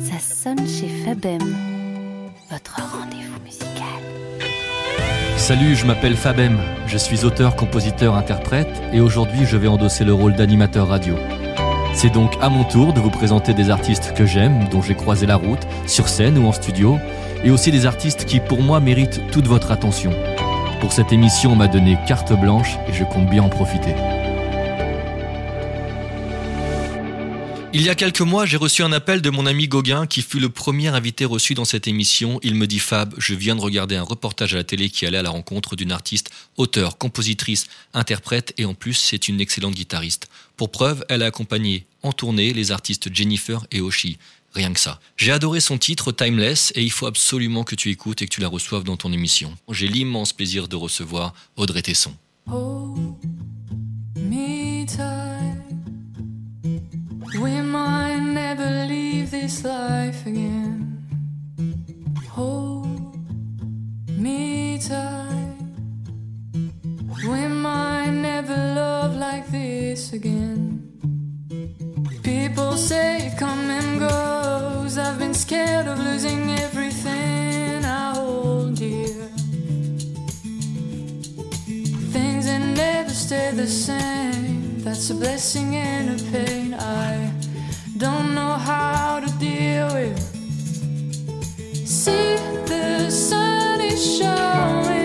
Ça sonne chez Fabem, votre rendez-vous musical. Salut, je m'appelle Fabem, je suis auteur, compositeur, interprète et aujourd'hui je vais endosser le rôle d'animateur radio. C'est donc à mon tour de vous présenter des artistes que j'aime, dont j'ai croisé la route, sur scène ou en studio, et aussi des artistes qui pour moi méritent toute votre attention. Pour cette émission, on m'a donné carte blanche et je compte bien en profiter. Il y a quelques mois, j'ai reçu un appel de mon ami Gauguin qui fut le premier invité reçu dans cette émission. Il me dit Fab, je viens de regarder un reportage à la télé qui allait à la rencontre d'une artiste, auteur, compositrice, interprète et en plus c'est une excellente guitariste. Pour preuve, elle a accompagné en tournée les artistes Jennifer et Oshi. Rien que ça. J'ai adoré son titre Timeless et il faut absolument que tu écoutes et que tu la reçoves dans ton émission. J'ai l'immense plaisir de recevoir Audrey Tesson. We might never leave this life again. Hold me tight. We might never love like this again. People say it come and goes. I've been scared of losing everything I hold dear. Things that never stay the same. That's a blessing and a pain I don't know how to deal with. See, the sun is showing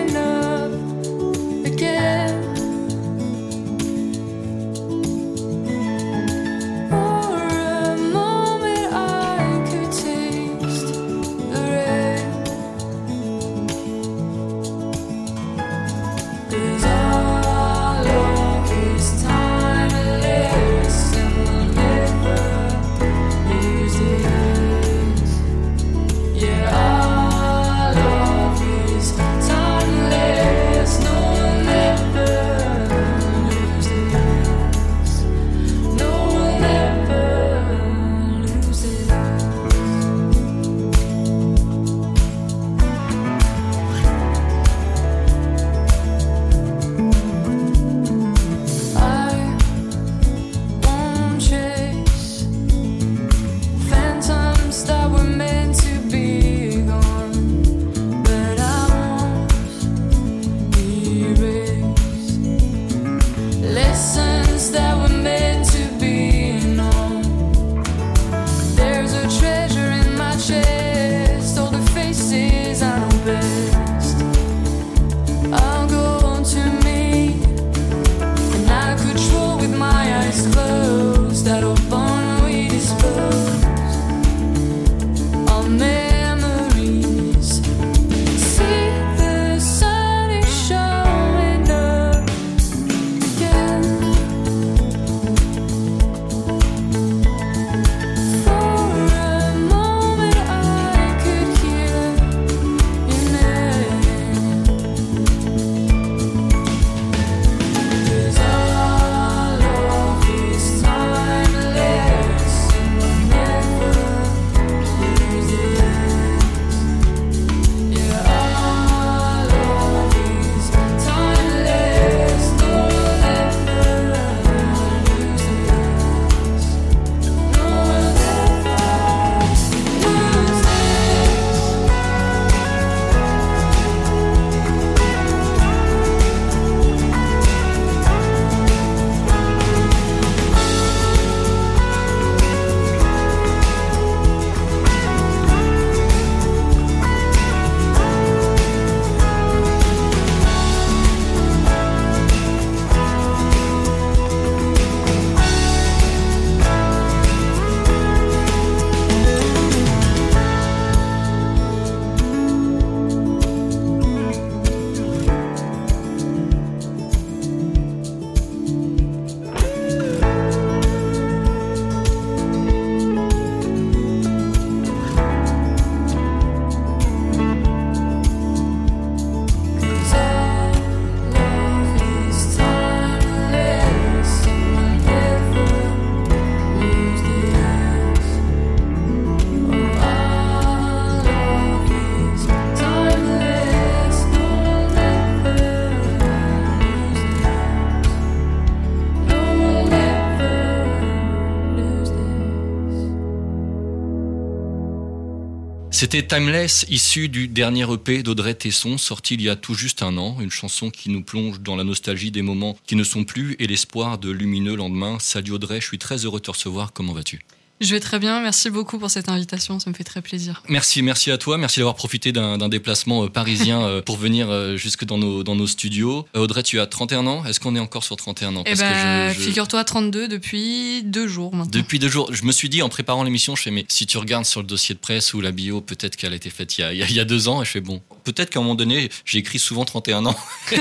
C'était Timeless, issu du dernier EP d'Audrey Tesson, sorti il y a tout juste un an, une chanson qui nous plonge dans la nostalgie des moments qui ne sont plus et l'espoir de lumineux lendemain. Salut Audrey, je suis très heureux de te recevoir, comment vas-tu? Je vais très bien, merci beaucoup pour cette invitation, ça me fait très plaisir. Merci, merci à toi, merci d'avoir profité d'un déplacement euh, parisien euh, pour venir euh, jusque dans nos, dans nos studios. Audrey, tu as 31 ans, est-ce qu'on est encore sur 31 ans? Eh ben, figure-toi 32 depuis deux jours maintenant. Depuis deux jours, je me suis dit en préparant l'émission, je fais mais si tu regardes sur le dossier de presse ou la bio, peut-être qu'elle a été faite il y a, il y a deux ans, et je fais bon, peut-être qu'à un moment donné, j'ai écrit souvent 31 ans.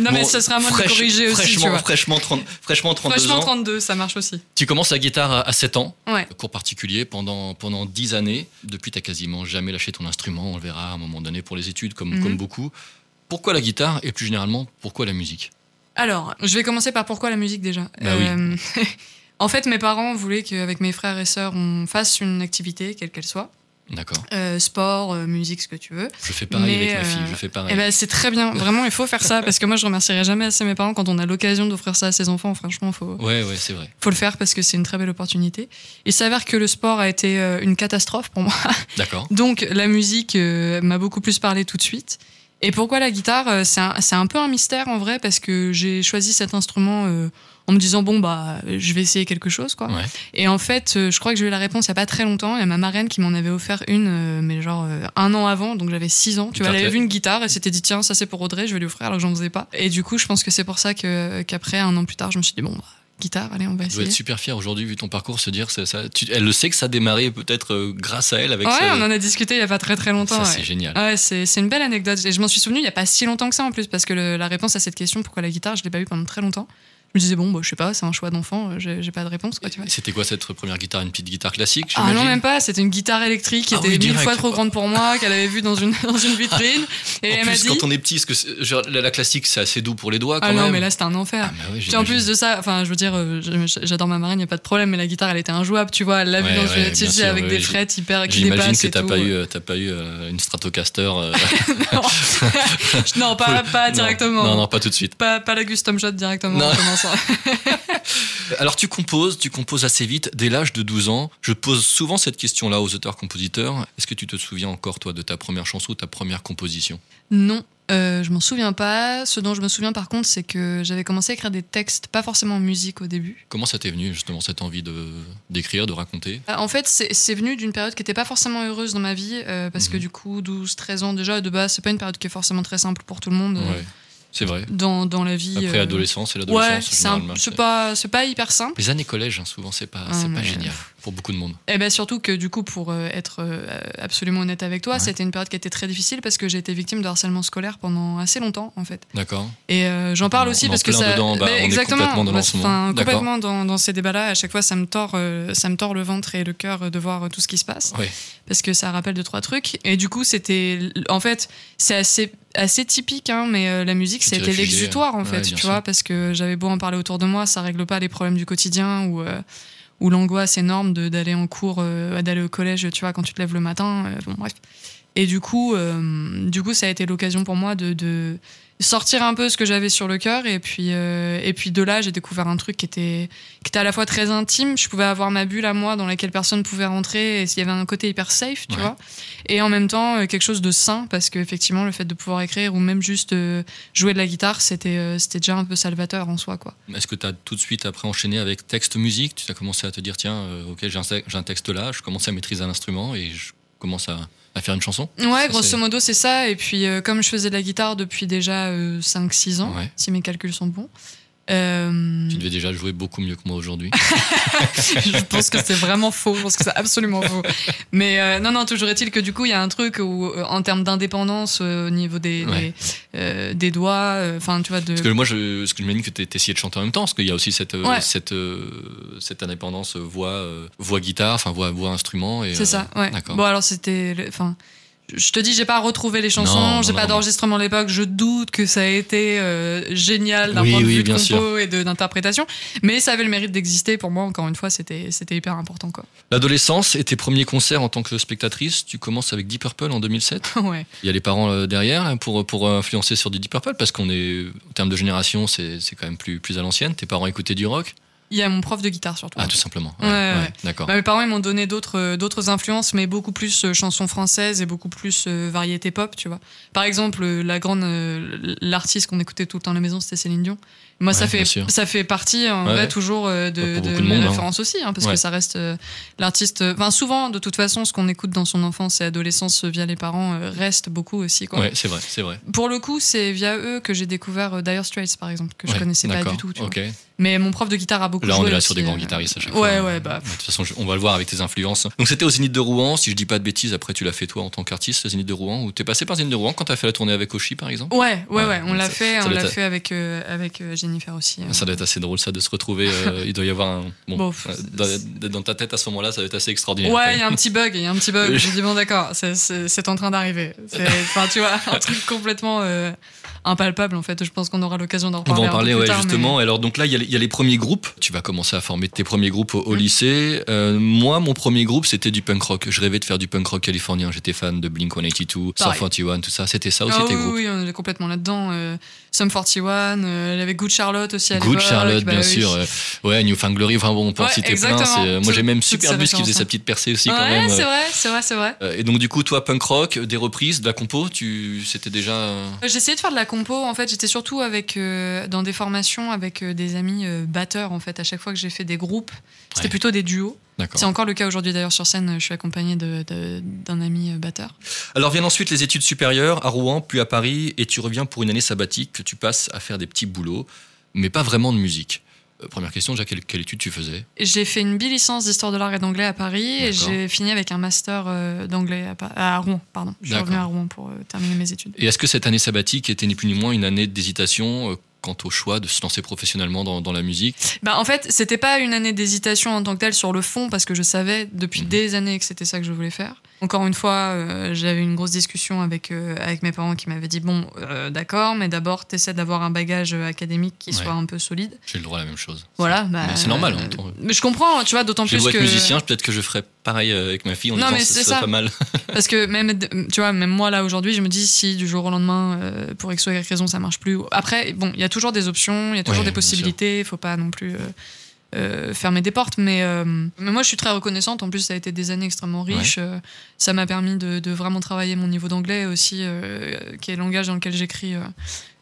non mais ce sera à moi de corriger aussi, fraîchement, tu vois. Fraîchement, 30, fraîchement 32 fraîchement 32, ça marche aussi. Tu commences la guitare à 7 ans. Ouais. Cours particulier pendant, pendant 10 années. Depuis, tu quasiment jamais lâché ton instrument. On le verra à un moment donné pour les études, comme, Mhm. comme beaucoup. Pourquoi la guitare et plus généralement, pourquoi la musique? Alors, je vais commencer par pourquoi la musique déjà. Bah oui. Euh, en fait, mes parents voulaient qu'avec mes frères et sœurs, on fasse une activité, quelle qu'elle soit. D'accord. Euh, sport, euh, musique, ce que tu veux. Je fais pareil Mais, avec ma fille. euh, Je fais pareil. Eh ben, c'est très bien. Vraiment, il faut faire ça parce que moi, je remercierai jamais assez mes parents quand on a l'occasion d'offrir ça à ses enfants. Franchement, faut, Ouais, ouais, c'est vrai. faut le faire parce que c'est une très belle opportunité. Il s'avère que le sport a été euh, une catastrophe pour moi. D'accord. Donc la musique euh, m'a beaucoup plus parlé tout de suite. Et pourquoi la guitare euh, C'est un, un peu un mystère en vrai parce que j'ai choisi cet instrument euh, en me disant bon bah je vais essayer quelque chose quoi. Ouais. Et en fait euh, je crois que j'ai eu la réponse il y a pas très longtemps. Il y a ma marraine qui m'en avait offert une euh, mais genre euh, un an avant donc j'avais 6 ans. Tu vois elle avait vu une guitare et s'était dit tiens ça c'est pour Audrey je vais lui offrir alors que j'en faisais pas. Et du coup je pense que c'est pour ça que qu'après un an plus tard je me suis dit bon bah, guitare allez on va Je dois essayer. être super fier aujourd'hui, vu ton parcours, se dire ça. ça tu- elle le sait que ça a démarré peut-être euh, grâce à elle avec Ouais on en a discuté il y a pas très très longtemps. ça, ouais. c'est génial. Ouais, c'est c'est une belle anecdote. Et je m'en suis souvenu il y a pas si longtemps que ça en plus, parce que le- la réponse à cette question, pourquoi la guitare, je l'ai pas eu pendant très longtemps. Je me disais, bon, bah, je sais pas, c'est un choix d'enfant, euh, j'ai j'ai pas de réponse, quoi, tu vois. C'était quoi cette première guitare Une petite guitare classique Ah non, même pas, c'était une guitare électrique qui Ah était oui, mille fois trop grande pour moi, qu'elle avait vue dans une, dans une vitrine. Et En elle m'a dit. quand on est petit, parce que c'est- genre, la, la classique, c'est assez doux pour les doigts quand Ah non, mais là, c'était un enfer. Ah, ouais, Puis en plus de ça, enfin, je veux dire, euh, j'adore ma marraine, y a pas de problème, mais la guitare, elle était injouable, tu vois. Elle l'a vue Ouais, dans ouais, une, sûr, avec des frettes hyper qui J'imagine que et t'as pas eu, euh, t'as pas eu euh, une Stratocaster. euh, non. pas, directement. Non, non, pas tout de suite. Pas, pas la custom shot directement Commençant. Alors tu composes, tu composes assez vite, dès l'âge de 12 ans. Je pose souvent cette question-là aux auteurs-compositeurs. Est-ce que tu te souviens encore, toi, de ta première chanson ou ta première composition? Non, euh, je m'en souviens pas. Ce dont je me souviens par contre, c'est que j'avais commencé à écrire des textes, pas forcément en musique au début. Comment ça t'est venu, justement, cette envie de d'écrire, de raconter? Euh, En fait, c'est venu d'une période qui était pas forcément heureuse dans ma vie, euh, parce que Mhm. du coup, 12-13 ans déjà, de base, c'est pas une période qui est forcément très simple pour tout le monde Ouais, c'est vrai. dans, dans la vie. Après euh, adolescence, Ouais, l'adolescence. généralement, c'est pas, c'est pas hyper simple. Les années collège, hein, souvent, c'est pas, Ah, c'est pas génial pour beaucoup de monde. Et ben surtout que du coup, pour euh, être euh, absolument honnête avec toi, Ouais. c'était une période qui était très difficile parce que j'ai été victime de harcèlement scolaire pendant assez longtemps en fait. D'accord Et euh, j'en parle On- aussi on parce que ça. dedans, bah, est exactement. complètement complètement dans, dans ces débats-là. À chaque fois, ça me tord, euh, ça me tord le ventre et le cœur euh, de voir euh, tout ce qui se passe Ouais. parce que ça rappelle deux trois trucs. Et du coup, c'était, en fait, c'est assez assez typique, hein, mais euh, la musique, c'était l'exutoire en fait, tu sûr. vois, parce que j'avais beau en parler autour de moi, ça règle pas les problèmes du quotidien ou. euh, ou l'angoisse énorme de- d'aller en cours, euh, d'aller au collège, tu vois, quand tu te lèves le matin. bon, bref. Et du coup, du coup, ça a été l'occasion pour moi de, de sortir un peu ce que j'avais sur le cœur. Et puis, euh, et puis de là, j'ai découvert un truc qui était, qui était à la fois très intime. Je pouvais avoir ma bulle à moi dans laquelle personne pouvait rentrer. Et s'il y avait un côté hyper safe, tu Ouais. vois. Et en même temps, euh, quelque chose de sain, parce qu'effectivement, le fait de pouvoir écrire ou même juste euh, jouer de la guitare, c'était euh, c'était déjà un peu salvateur en soi, quoi. Est-ce que tu as tout de suite après enchaîné avec texte-musique Tu as commencé à te dire, tiens, ok, j'ai un, un texte là, je commence à maîtriser un instrument et je commence à, à faire une chanson Ouais, Ça, grosso modo, c'est ça. Et puis, euh, comme je faisais de la guitare depuis déjà 5-6 ans, Ouais. si mes calculs sont bons, euh, Tu devais déjà jouer beaucoup mieux que moi aujourd'hui. je pense que c'est vraiment faux. Je pense que c'est absolument faux. Mais euh, non, non, toujours est-il que du coup, il y a un truc où, euh, en termes d'indépendance euh, au niveau des, Ouais. des, des doigts, enfin, tu vois, de. Parce que moi, je, ce que je m'imagine que tu essayé de chanter en même temps, parce qu'il y a aussi cette, Ouais. cette, cette indépendance euh, voix, euh, voix guitare, enfin voix, voix instrument. C'est ça, ouais. D'accord. Bon, alors c'était. le- Enfin. Je te dis, j'ai pas retrouvé les chansons, j'ai pas d'enregistrement à l'époque. Je doute que ça a été euh, génial d'un Oui, point de oui, vue de compo sûr. et d'interprétation, mais ça avait le mérite d'exister. Pour moi, encore une fois, c'était hyper important. L'adolescence et tes premiers concerts en tant que spectatrice, tu commences avec Deep Purple en 2007. ouais. Il y a les parents euh, derrière là, pour, pour influencer sur du Deep Purple, parce qu'on est, en termes de génération, c'est c'est quand même plus, plus à l'ancienne. Tes parents écoutaient du rock Il y a mon prof de guitare surtout. Ah, tout simplement. Ouais, ouais. D'accord. Bah, mes parents ils m'ont donné d'autres euh, d'autres influences, mais beaucoup plus euh, chansons françaises et beaucoup plus euh, variété pop, tu vois. Par exemple, la grande euh, l'artiste qu'on écoutait tout le temps à la maison, c'était Céline Dion. Moi, ça fait ça fait partie en Ouais, vrai toujours de, Pour de de mes monde, hein. aussi, hein, parce que ça reste euh, l'artiste. Enfin, souvent, de toute façon, ce qu'on écoute dans son enfance et adolescence via les parents reste beaucoup aussi. Quoi. Ouais, c'est vrai, c'est vrai. Pour le coup, c'est via eux que j'ai découvert Dire Straits, par exemple, que je connaissais pas du tout. tu vois. Mais mon prof de guitare a beaucoup Là, on joué est là aussi, sur des grands guitaristes à chaque Ouais, fois. ouais, bah. De toute façon, on va le voir avec tes influences. Donc, c'était au Zénith de Rouen, si je dis pas de bêtises. Après, tu l'as fait toi en tant qu'artiste, Zénith de Rouen, ou t'es passé par Zénith de Rouen quand t'as fait la tournée avec Oshi, par exemple? Ouais, ouais, Ouais, ouais, on l'a fait, on l'a fait avec, euh, avec euh, Jennifer aussi. euh. Ça doit être assez drôle, ça, de se retrouver. il doit y avoir un. Bon, dans, ta tête à ce moment-là, ça doit être assez extraordinaire. Ouais, il y a un petit bug, il y a un petit bug. J'ai dit bon d'accord, c'est- en train d'arriver. Enfin, tu vois, un truc complètement impalpable en fait. Je pense qu'on aura l'occasion d'en On va reparler. en parler, ouais, tard, justement. Alors, donc là, il y, a les- il y a les premiers groupes. Tu vas commencer à former tes premiers groupes au, au Mm. lycée. Euh, moi, mon premier groupe, c'était du punk rock. Je rêvais de faire du punk rock californien. J'étais fan de Blink 182, Sum Pareil. 41, tout ça. C'était ça aussi, Ah tes oui, groupes oui, on est complètement là-dedans. Euh, Sum 41, euh, il y avait Good Charlotte aussi à Good. Charlotte, bah bien oui. sûr. euh, ouais, Newfound Glory. Enfin bon, on peut en citer plein. c'est- Moi, j'ai même Superbus qui faisait sa petite percée aussi, quand Ouais, même. c'est vrai, c'est vrai, c'est vrai. Euh, Et donc, du coup, toi, punk rock, des reprises, de la compo, tu... c'était déjà. euh, essayé de faire de la compo. En fait, j'étais surtout avec euh, dans des formations avec euh, des amis euh, batteurs. En fait, à chaque fois que j'ai fait des groupes, c'était Ouais. plutôt des duos. C'est encore le cas aujourd'hui d'ailleurs sur scène. Je suis de- d'un ami euh, batteur. Alors viennent ensuite les études supérieures à Rouen, puis à Paris, et tu reviens pour une année sabbatique que tu passes à faire des petits boulots, mais pas vraiment de musique. Euh, première question, déjà, quelle, quelle étude tu faisais? J'ai fait une bi-licence d'histoire de l'art et d'anglais à Paris et j'ai fini avec un master euh, d'anglais à, Rouen. Pardon. Je suis revenue à Rouen pour euh, terminer mes études. Et est-ce que cette année sabbatique était ni plus ni moins une année d'hésitation quant au choix de se lancer professionnellement dans, dans la musique Bah, en fait, c'était pas une année d'hésitation en tant que telle sur le fond parce que je savais depuis Mhm. des années que c'était ça que je voulais faire. Encore une fois, euh, j'avais une grosse discussion avec, euh, avec mes parents qui m'avaient dit Bon, euh, d'accord, mais d'abord, t'essaies d'avoir un bagage euh, académique qui Ouais. soit un peu solide. J'ai le droit à la même chose. Voilà. Bah, c'est normal, hein, ton- mais je comprends, tu vois, d'autant plus beau que. être musicien, peut-être que je ferais pareil avec ma fille Non, mais ce c'est ça. pas mal. Parce que même, tu vois, même moi là aujourd'hui, je me dis si du jour au lendemain, pour X ou Y raison, ça marche plus. Après, bon, il y a toujours des options, il y a toujours Ouais, des possibilités, il faut pas non plus euh, fermer des portes. Mais, euh, mais moi, je suis très reconnaissante. En plus, ça a été des années extrêmement riches. Euh, ça m'a permis de, de vraiment travailler mon niveau d'anglais aussi, qui est le langage dans lequel j'écris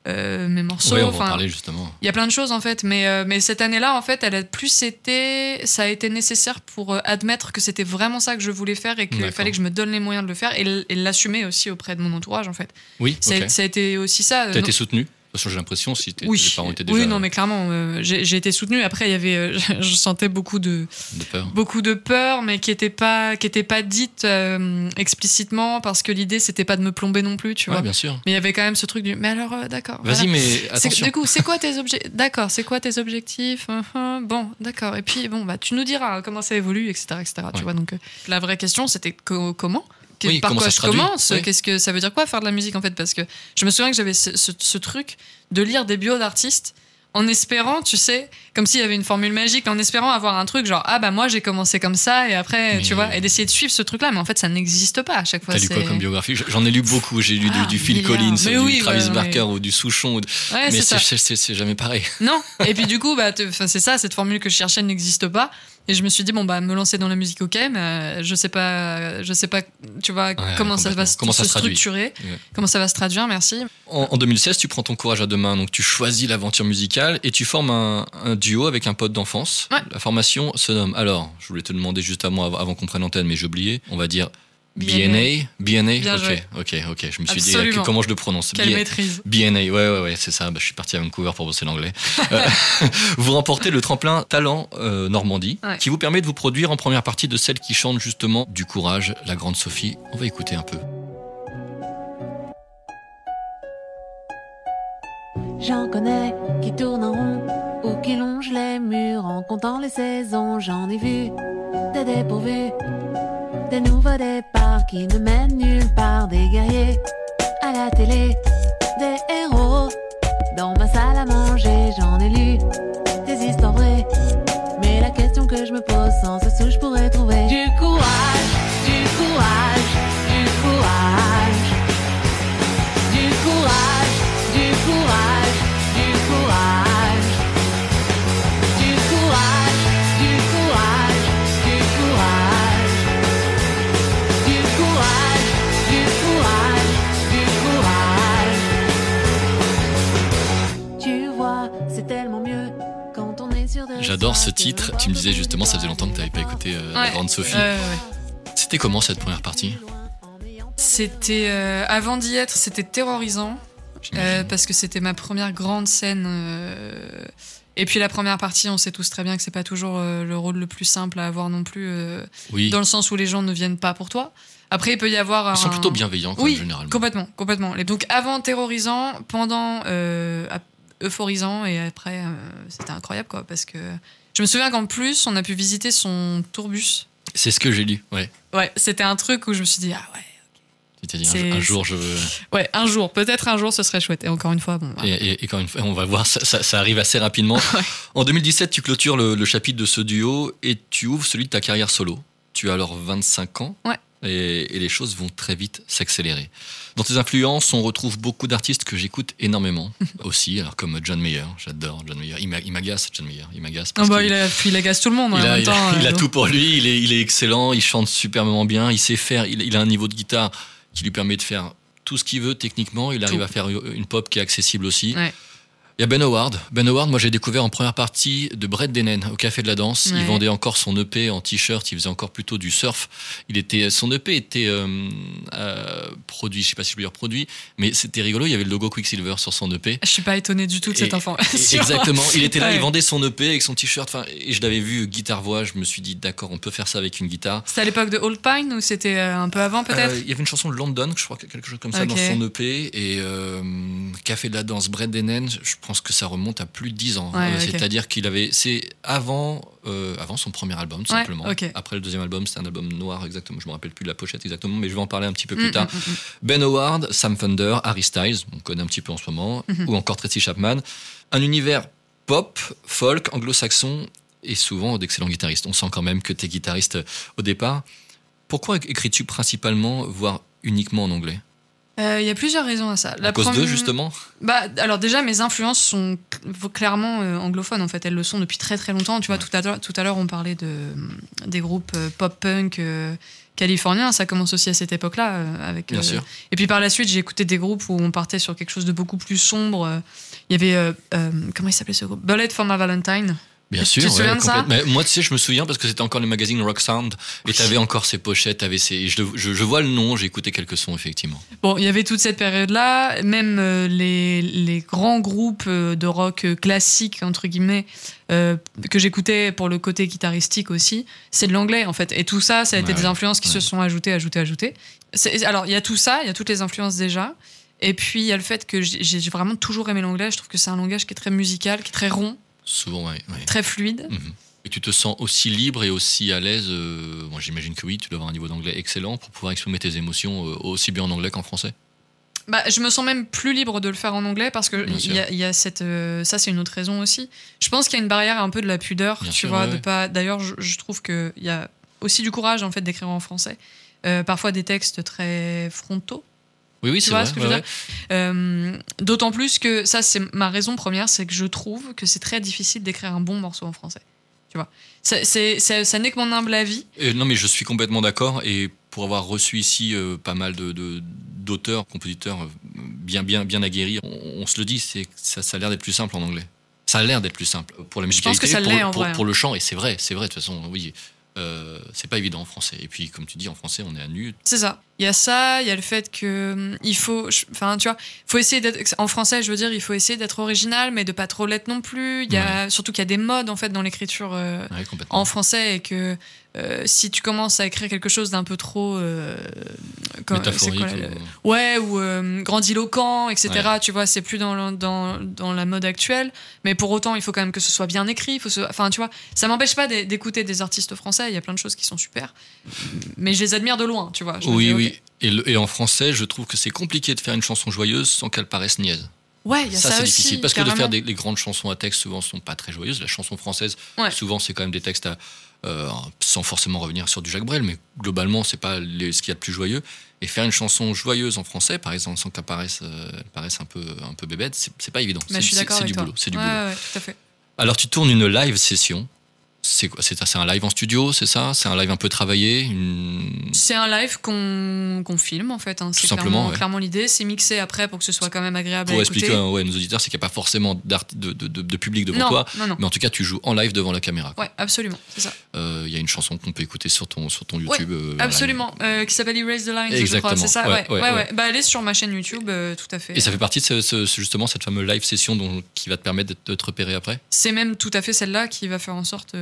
mes morceaux. Ouais, on va en Enfin, parler justement. il y a plein de choses en fait, mais, mais cette année-là, en fait, elle a plus été. Ça a été nécessaire pour admettre que c'était vraiment ça que je voulais faire et qu'il fallait que je me donne les moyens de le faire et, l'assumer aussi auprès de mon entourage en fait. Oui, Ça, a- ok. ça a été aussi ça. T'as Non- été soutenu De toute façon, j'ai l'impression si tes, oui, tes parents étaient déjà oui, non, mais clairement, euh, j'ai été soutenue. Après, il y avait, euh, je sentais beaucoup de, de peur. beaucoup de peur, mais qui n'était pas, qui était pas dite euh, explicitement parce que l'idée c'était pas de me plomber non plus, tu Ouais, vois. bien sûr. Mais il y avait quand même ce truc du. Mais alors, d'accord. Vas-y, voilà. mais attention. Du coup, c'est quoi tes objectifs D'accord, c'est quoi tes objectifs Hum, hum, Bon, d'accord. Et puis, bon, bah, tu nous diras comment ça évolue, etc., etc. Ouais. Tu vois, donc la vraie question, c'était co- comment Que- Oui, Par quoi je commence Oui. Qu'est-ce que ça veut dire quoi faire de la musique en fait? Parce que je me souviens que j'avais ce, ce- ce truc de lire des bios d'artistes en espérant, tu sais, comme s'il y avait une formule magique, en espérant avoir un truc genre ah bah moi j'ai commencé comme ça et après Mais- tu vois et d'essayer de suivre ce truc-là, mais en fait ça n'existe pas à chaque fois. T'as lu quoi comme biographie? J'en ai lu beaucoup. J'ai lu du- Ah, du, Phil. Collins, du oui, Travis ouais, Barker mais- ou du Ouais, Souchon. ou de- c'est mais c'est- jamais pareil. Non. Et puis du coup, bah, c'est ça, cette formule que je cherchais n'existe pas. Et je me suis dit bon bah me lancer dans la musique, ok, mais euh, je sais pas, je sais pas, tu vois comment ça va se, Comment ça se se traduit. structurer, Ouais. comment ça va se traduire. Merci. En, en 2016, tu prends ton courage à deux mains, donc tu choisis l'aventure musicale et tu formes un, un duo avec un pote d'enfance. Ouais. La formation se nomme. Alors, je voulais te demander juste avant, avant qu'on prenne l'antenne, mais j'ai oublié. On va dire BNA. BNA. Bien ok, joué. ok, ok. Je me suis dit Absolument. comment je le prononce? Quelle B- maîtrise. BNA, ouais, ouais, ouais, c'est ça. Bah, je suis parti à Vancouver pour bosser l'anglais. Euh, vous remportez le tremplin Talent euh, Normandie, Ouais. qui vous permet de vous produire en première partie de celle qui chante justement du courage, la grande Sophie. On va écouter un peu. J'en connais qui tournent en rond qui longent les murs en comptant les saisons. J'en ai vu des dépourvus, des nouveaux départs qui ne mènent nulle part. Des guerriers à la télé, des héros dans ma salle à manger. J'en ai lu des histoires vraies, mais la question que je me pose sans cesse où je pourrais trouver Alors ce titre, tu me disais justement, ça faisait longtemps que tu n'avais pas écouté euh, la Ouais. grande Sophie. Ouais. C'était comment cette première partie? C'était euh, avant d'y être, c'était terrorisant euh, parce que c'était ma première grande scène. euh, et puis la première partie, on sait tous très bien que c'est pas toujours euh, le rôle le plus simple à avoir non plus, euh, Oui, dans le sens où les gens ne viennent pas pour toi. Après, il peut y avoir. ils sont plutôt bienveillants quand Oui, même, généralement. Complètement, complètement. Donc avant terrorisant, pendant euh, euphorisant et après euh, c'était incroyable quoi parce que je me souviens qu'en plus on a pu visiter son tourbus. C'est ce que j'ai lu, ouais. Ouais, c'était un truc où je me suis dit ah ouais, C'est-à-dire C'est- un, un jour, je veux... ouais, un jour, peut-être un jour ce serait chouette. Et encore une fois, bon. Et, et, et quand une fois, on va voir, ça, ça- ça arrive assez rapidement. En 2017, tu clôtures le, le chapitre de ce duo et tu ouvres celui de ta carrière solo. Tu as alors 25 ans. Ouais. Et, et les choses vont très vite s'accélérer. Dans tes influences, on retrouve beaucoup d'artistes que j'écoute énormément aussi, alors comme John Mayer, j'adore John Mayer. Il m'a- il m'agace, John Mayer, il m'agace. Ah bah, il, puis il agace tout le monde en il a, même il a- temps. il a euh, tout pour lui, il est, il est excellent, il chante superbement bien, il sait faire, il, il a un niveau de guitare qui lui permet de faire tout ce qu'il veut techniquement, il arrive Tout. à faire une pop qui est accessible aussi. Ouais. Il y a Ben Howard. Ben Howard, moi j'ai découvert en première partie de Brett Denen au Café de la Danse. Il vendait encore son EP en t-shirt, il faisait encore plutôt du surf. Il était, son EP était euh, euh, produit, je sais pas si je peux dire produit, mais c'était rigolo, il y avait le logo Quicksilver sur son EP. Je suis pas étonné du tout de cette Et- information. Exactement, il était là, Ouais. il vendait son EP avec son t-shirt, enfin, et je l'avais vu guitare-voix, je me suis dit d'accord, on peut faire ça avec une guitare. C'était à l'époque de Old Pine ou c'était euh, un peu avant peut-être Euh, il y avait une chanson de London, je crois, quelque chose comme ça, dans son EP. Et euh, Café de la danse, Brett Denen, je pense que ça remonte à plus de 10 ans. Ouais, Euh. C'est-à-dire qu'il avait. C'est avant, euh, avant son premier album, tout Ouais, simplement. Après le deuxième album, c'était un album noir, exactement. Je me rappelle plus de la pochette exactement, mais je vais en parler un petit peu Mm, plus tard. mm, mm, mm. Ben Howard, Sam Thunder, Harry Styles, on connaît un petit peu en ce moment, Mhm. ou encore Tracy Chapman. Un univers pop, folk, anglo-saxon et souvent d'excellents guitaristes. On sent quand même que tu es guitariste au départ. Pourquoi écris-tu principalement, voire uniquement en anglais? Euh, Il y a plusieurs raisons à ça. À cause d'eux, première- justement Bah, alors déjà, mes influences sont cl- clairement euh, anglophones. En fait, elles le sont depuis très très longtemps. Tu vois, tout à l'heure, tout à l'heure, on parlait de des groupes euh, pop-punk euh, californiens. Ça commence aussi à cette époque-là, euh, avec. Bien euh, sûr. Et puis par la suite, j'ai écouté des groupes où on partait sur quelque chose de beaucoup plus sombre. Euh, Il y avait euh, euh, comment il s'appelait ce groupe? Bullet for My Valentine. Bien Tu sûr, ouais, de ça. Mais moi, tu sais, je me souviens parce que c'était encore le magazine Rock Sound et t'avais encore ces pochettes, t'avais ces. Je, le- je, je vois le nom, j'ai écouté quelques sons, effectivement. Bon, il y avait toute cette période-là, même euh, les, les grands groupes euh, de rock euh, classique, entre guillemets, euh, que j'écoutais pour le côté guitaristique aussi, c'est de l'anglais en fait. Et tout ça, ça a été Ouais, des ouais, influences qui se sont ajoutées, ajoutées, ajoutées. Alors, il y a tout ça, il y a toutes les influences déjà. Et puis, il y a le fait que j'ai vraiment toujours aimé l'anglais. Je trouve que c'est un langage qui est très musical, qui est très rond, Souvent, ouais. très fluide. Mhm. Et tu te sens aussi libre et aussi à l'aise euh, Moi, j'imagine que oui, tu dois avoir un niveau d'anglais excellent pour pouvoir exprimer tes émotions euh, aussi bien en anglais qu'en français. Bah, je me sens même plus libre de le faire en anglais parce que il y a, il y a cette euh, ça c'est une autre raison aussi. Je pense qu'il y a une barrière un peu de la pudeur, Bien tu sûr, vois, ouais, de ouais. pas. D'ailleurs, je, je trouve que il y a aussi du courage en fait d'écrire en français. Euh, parfois des textes très frontaux. Oui, oui, c'est vrai. ce que je veux dire Euh, D'autant plus que ça c'est ma raison première, c'est que je trouve que c'est très difficile d'écrire un bon morceau en français. Tu vois, ça n'est que mon humble avis. Et non, mais je suis complètement d'accord. Et pour avoir reçu ici euh, pas mal de, d'auteurs, compositeurs euh, bien, bien, bien aguerris, on, on se le dit, c'est, ça, ça a l'air d'être plus simple en anglais. Ça a l'air d'être plus simple pour la Je pense musicalité, que ça pour, pour le chant. Et c'est vrai, c'est vrai de toute façon. Oui, Euh, c'est pas évident en français. Et puis, comme tu dis, en français, on est à nu. C'est ça. Il y a ça, il y a le fait que hum, il faut, enfin, tu vois, faut essayer d'être en français. Je veux dire, il faut essayer d'être original, mais de pas trop l'être non plus. Il y a surtout qu'il y a des modes en fait dans l'écriture euh, Ouais, en français et que euh, si tu commences à écrire quelque chose d'un peu trop euh, comme- Métaphorique. quoi, ou- ouais ou euh, grandiloquent etc tu vois c'est plus dans, le- dans, dans la mode actuelle mais pour autant il faut quand même que ce soit bien écrit il faut se- enfin tu vois ça m'empêche pas d'é- d'écouter des artistes français il y a plein de choses qui sont super mais je les admire de loin tu vois Je Oui, dis, oui. Et, le- et en français, je trouve que c'est compliqué de faire une chanson joyeuse sans qu'elle paraisse niaise. ouais il y a ça, ça, c'est difficile. Parce que de faire des les grandes chansons à texte, souvent, sont pas très joyeuses. La chanson française, Ouais. souvent, c'est quand même des textes à, euh, sans forcément revenir sur du Jacques Brel, mais globalement, c'est pas les- ce qu'il y a de plus joyeux. Et faire une chanson joyeuse en français, par exemple, sans qu'elle paraisse, euh, paraisse un peu, un peu bébête, c'est pas évident. Mais C'est du toi. boulot. C'est du Ouais, boulot. ouais, ouais, tout à fait Alors, tu tournes une live session C'est un live en studio, c'est ça? C'est un live un peu travaillé une- C'est un live qu'on qu'on filme en fait. hein. C'est simplement, clairement, ouais. clairement l'idée. C'est mixé après pour que ce soit quand même agréable Pour à expliquer à ouais, nos auditeurs, c'est qu'il n'y a pas forcément de, de- de- de public devant non, toi, non, non. mais en tout cas, tu joues en live devant la caméra. quoi. Ouais, absolument. Euh, Il y a une chanson qu'on peut écouter sur ton, sur ton YouTube. euh. Absolument, euh, qui s'appelle Erase the Lines, je Exactement. crois, c'est ça? Ouais, ouais. Bah, elle est sur ma chaîne YouTube, tout à fait. Et ça fait partie de ce- ce- ce- justement cette fameuse live session dont, qui va te permettre de te repérer après? C'est même tout à fait celle-là qui va faire en sorte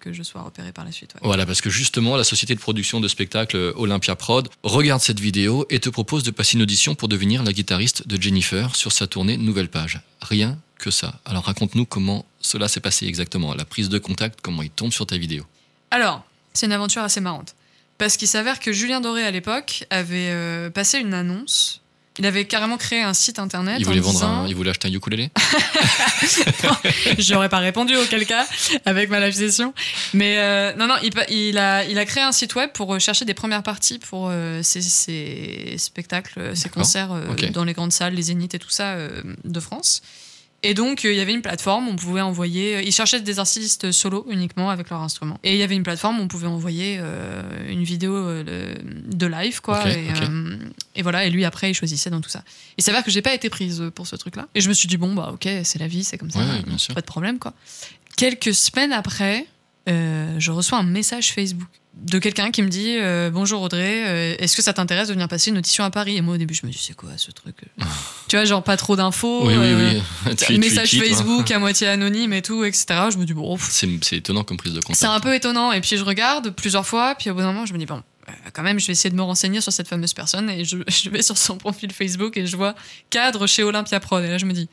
que je sois repéré par la suite. ouais. Voilà, parce que justement, la société de production de spectacle euh, Olympia Prod regarde cette vidéo et te propose de passer une audition pour devenir la guitariste de Jennifer sur sa tournée Nouvelle Page. Rien que ça. Alors raconte-nous comment cela s'est passé exactement, la prise de contact, comment il tombe sur ta vidéo. Alors, c'est une aventure assez marrante. Parce qu'il s'avère que Julien Doré, à l'époque, avait euh, passé une annonce. Il avait carrément créé un site internet. Il en voulait, vendre disant- un, il voulait acheter un ukulélé J'aurais pas répondu auquel cas avec ma live session. Mais euh, non, non, il, a, il a créé un site web pour euh, chercher des premières parties pour euh, ses, ses spectacles, euh, ses concerts euh, dans les grandes salles, les zéniths et tout ça euh, de France. Et donc, euh, il y avait une plateforme, on pouvait envoyer. euh, Ils cherchaient des artistes solo uniquement avec leur instrument. Et il y avait une plateforme où on pouvait envoyer euh, une vidéo euh, de, live, quoi. Et, euh, voilà, et lui, après, il choisissait dans tout ça. Il s'avère que j'ai pas été prise pour ce truc-là. Et je me suis dit, bon, bah, ok, c'est la vie, c'est comme ça. Ouais, bien sûr. Pas de problème, quoi. Quelques semaines après, euh, je reçois un message Facebook de quelqu'un qui me dit euh, Bonjour Audrey, euh, est-ce que ça t'intéresse de venir passer une audition à Paris? Et moi, au début, je me dis C'est quoi ce truc? Tu vois, genre pas trop d'infos. Oui, oui, oui. Tu- tu message hein. Facebook à moitié anonyme et tout, etc. Je me dis Bon, C'est c'est étonnant comme prise de contact. c'est un peu étonnant. Et puis je regarde plusieurs fois, puis au bout d'un moment, je me dis Bon, quand même, je vais essayer de me renseigner sur cette fameuse personne. Et je, je vais sur son profil Facebook et je vois cadre chez Olympia Prod. Et là, je me dis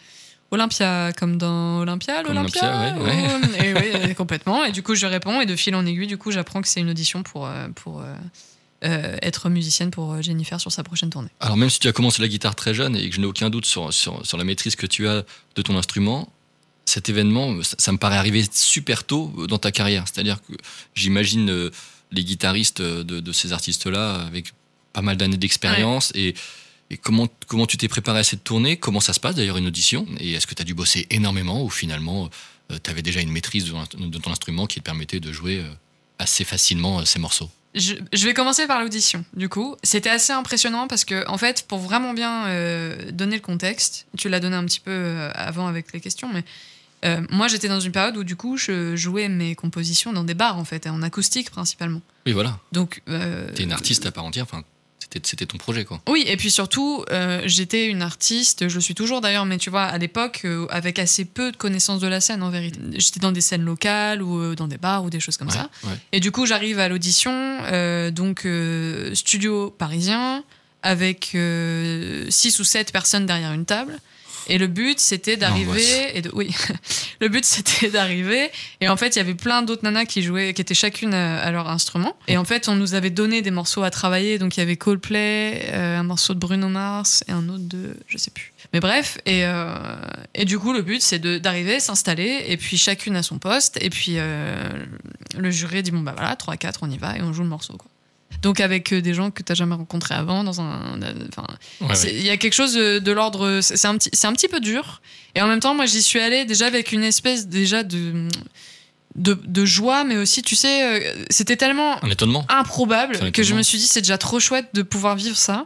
Olympia, comme dans Olympia, l'Olympia Olympia, ouais, ou- Et oui, euh, complètement. Et du coup, je réponds. Et de fil en aiguille, du coup, j'apprends que c'est une audition pour, euh, pour euh, euh, être musicienne pour euh, Jennifer sur sa prochaine tournée. Alors même si tu as commencé la guitare très jeune et que je n'ai aucun doute sur, sur, sur la maîtrise que tu as de ton instrument, cet événement, ça, ça me paraît arriver super tôt dans ta carrière. C'est-à-dire que j'imagine euh, les guitaristes de, de ces artistes-là avec pas mal d'années d'expérience et, et comment, comment tu t'es préparé à cette tournée? Comment ça se passe d'ailleurs une audition? Et est-ce que tu as dû bosser énormément ou finalement tu avais déjà une maîtrise de, ton- de ton instrument qui te permettait de jouer euh, assez facilement euh, ces morceaux? Je, je vais commencer par l'audition. Du coup, c'était assez impressionnant parce que, en fait, pour vraiment bien euh, donner le contexte, tu l'as donné un petit peu euh, avant avec les questions, mais euh, moi, j'étais dans une période où, du coup, je jouais mes compositions dans des bars, en fait, en acoustique principalement. Oui, voilà. Donc, euh, Tu es une artiste à part entière. Enfin, c'était- ton projet, quoi. Oui, et puis surtout, euh, j'étais une artiste, je le suis toujours d'ailleurs, mais tu vois, à l'époque, euh, avec assez peu de connaissances de la scène en vérité. J'étais dans des scènes locales ou euh, dans des bars ou des choses comme Ouais, ça. ouais. Et du coup, j'arrive à l'audition, donc studio parisien, avec 6 ou 7 personnes derrière une table. Et le but, c'était d'arriver. Et de, oui, le but, c'était d'arriver. Et en fait, il y avait plein d'autres nanas qui jouaient, qui étaient chacune à, à leur instrument. Et en fait, on nous avait donné des morceaux à travailler. Donc, il y avait Coldplay, euh, un morceau de Bruno Mars et un autre de. Je sais plus. Mais bref. Et, euh, et du coup, le but, c'est d'arriver, s'installer. Et puis, chacune à son poste. Et puis, euh, le jury dit bon, bah voilà, 3-4, on y va. Et on joue le morceau, quoi. Donc, avec euh, des gens que tu n'as jamais rencontrés avant, dans un. Enfin, Ouais, c'est- ouais. Il y a quelque chose de, de l'ordre. C'est un, petit- c'est un petit peu dur. Et en même temps, moi, j'y suis allée déjà avec une espèce déjà de, de, de joie, mais aussi, tu sais, euh, c'était tellement Un étonnement. improbable que je me suis dit, c'est déjà trop chouette de pouvoir vivre ça.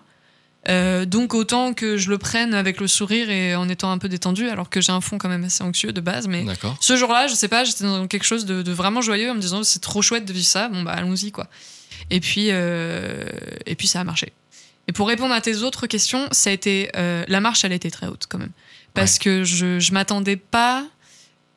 Euh, donc autant que je le prenne avec le sourire et en étant un peu détendu, alors que j'ai un fond quand même assez anxieux de base, mais ce jour-là, je sais pas, j'étais dans quelque chose de, de vraiment joyeux en me disant c'est trop chouette de vivre ça, bon bah allons-y quoi. Et puis, euh, et puis ça a marché. Et pour répondre à tes autres questions, ça a été euh, la marche, elle a été très haute quand même, parce que je je m'attendais pas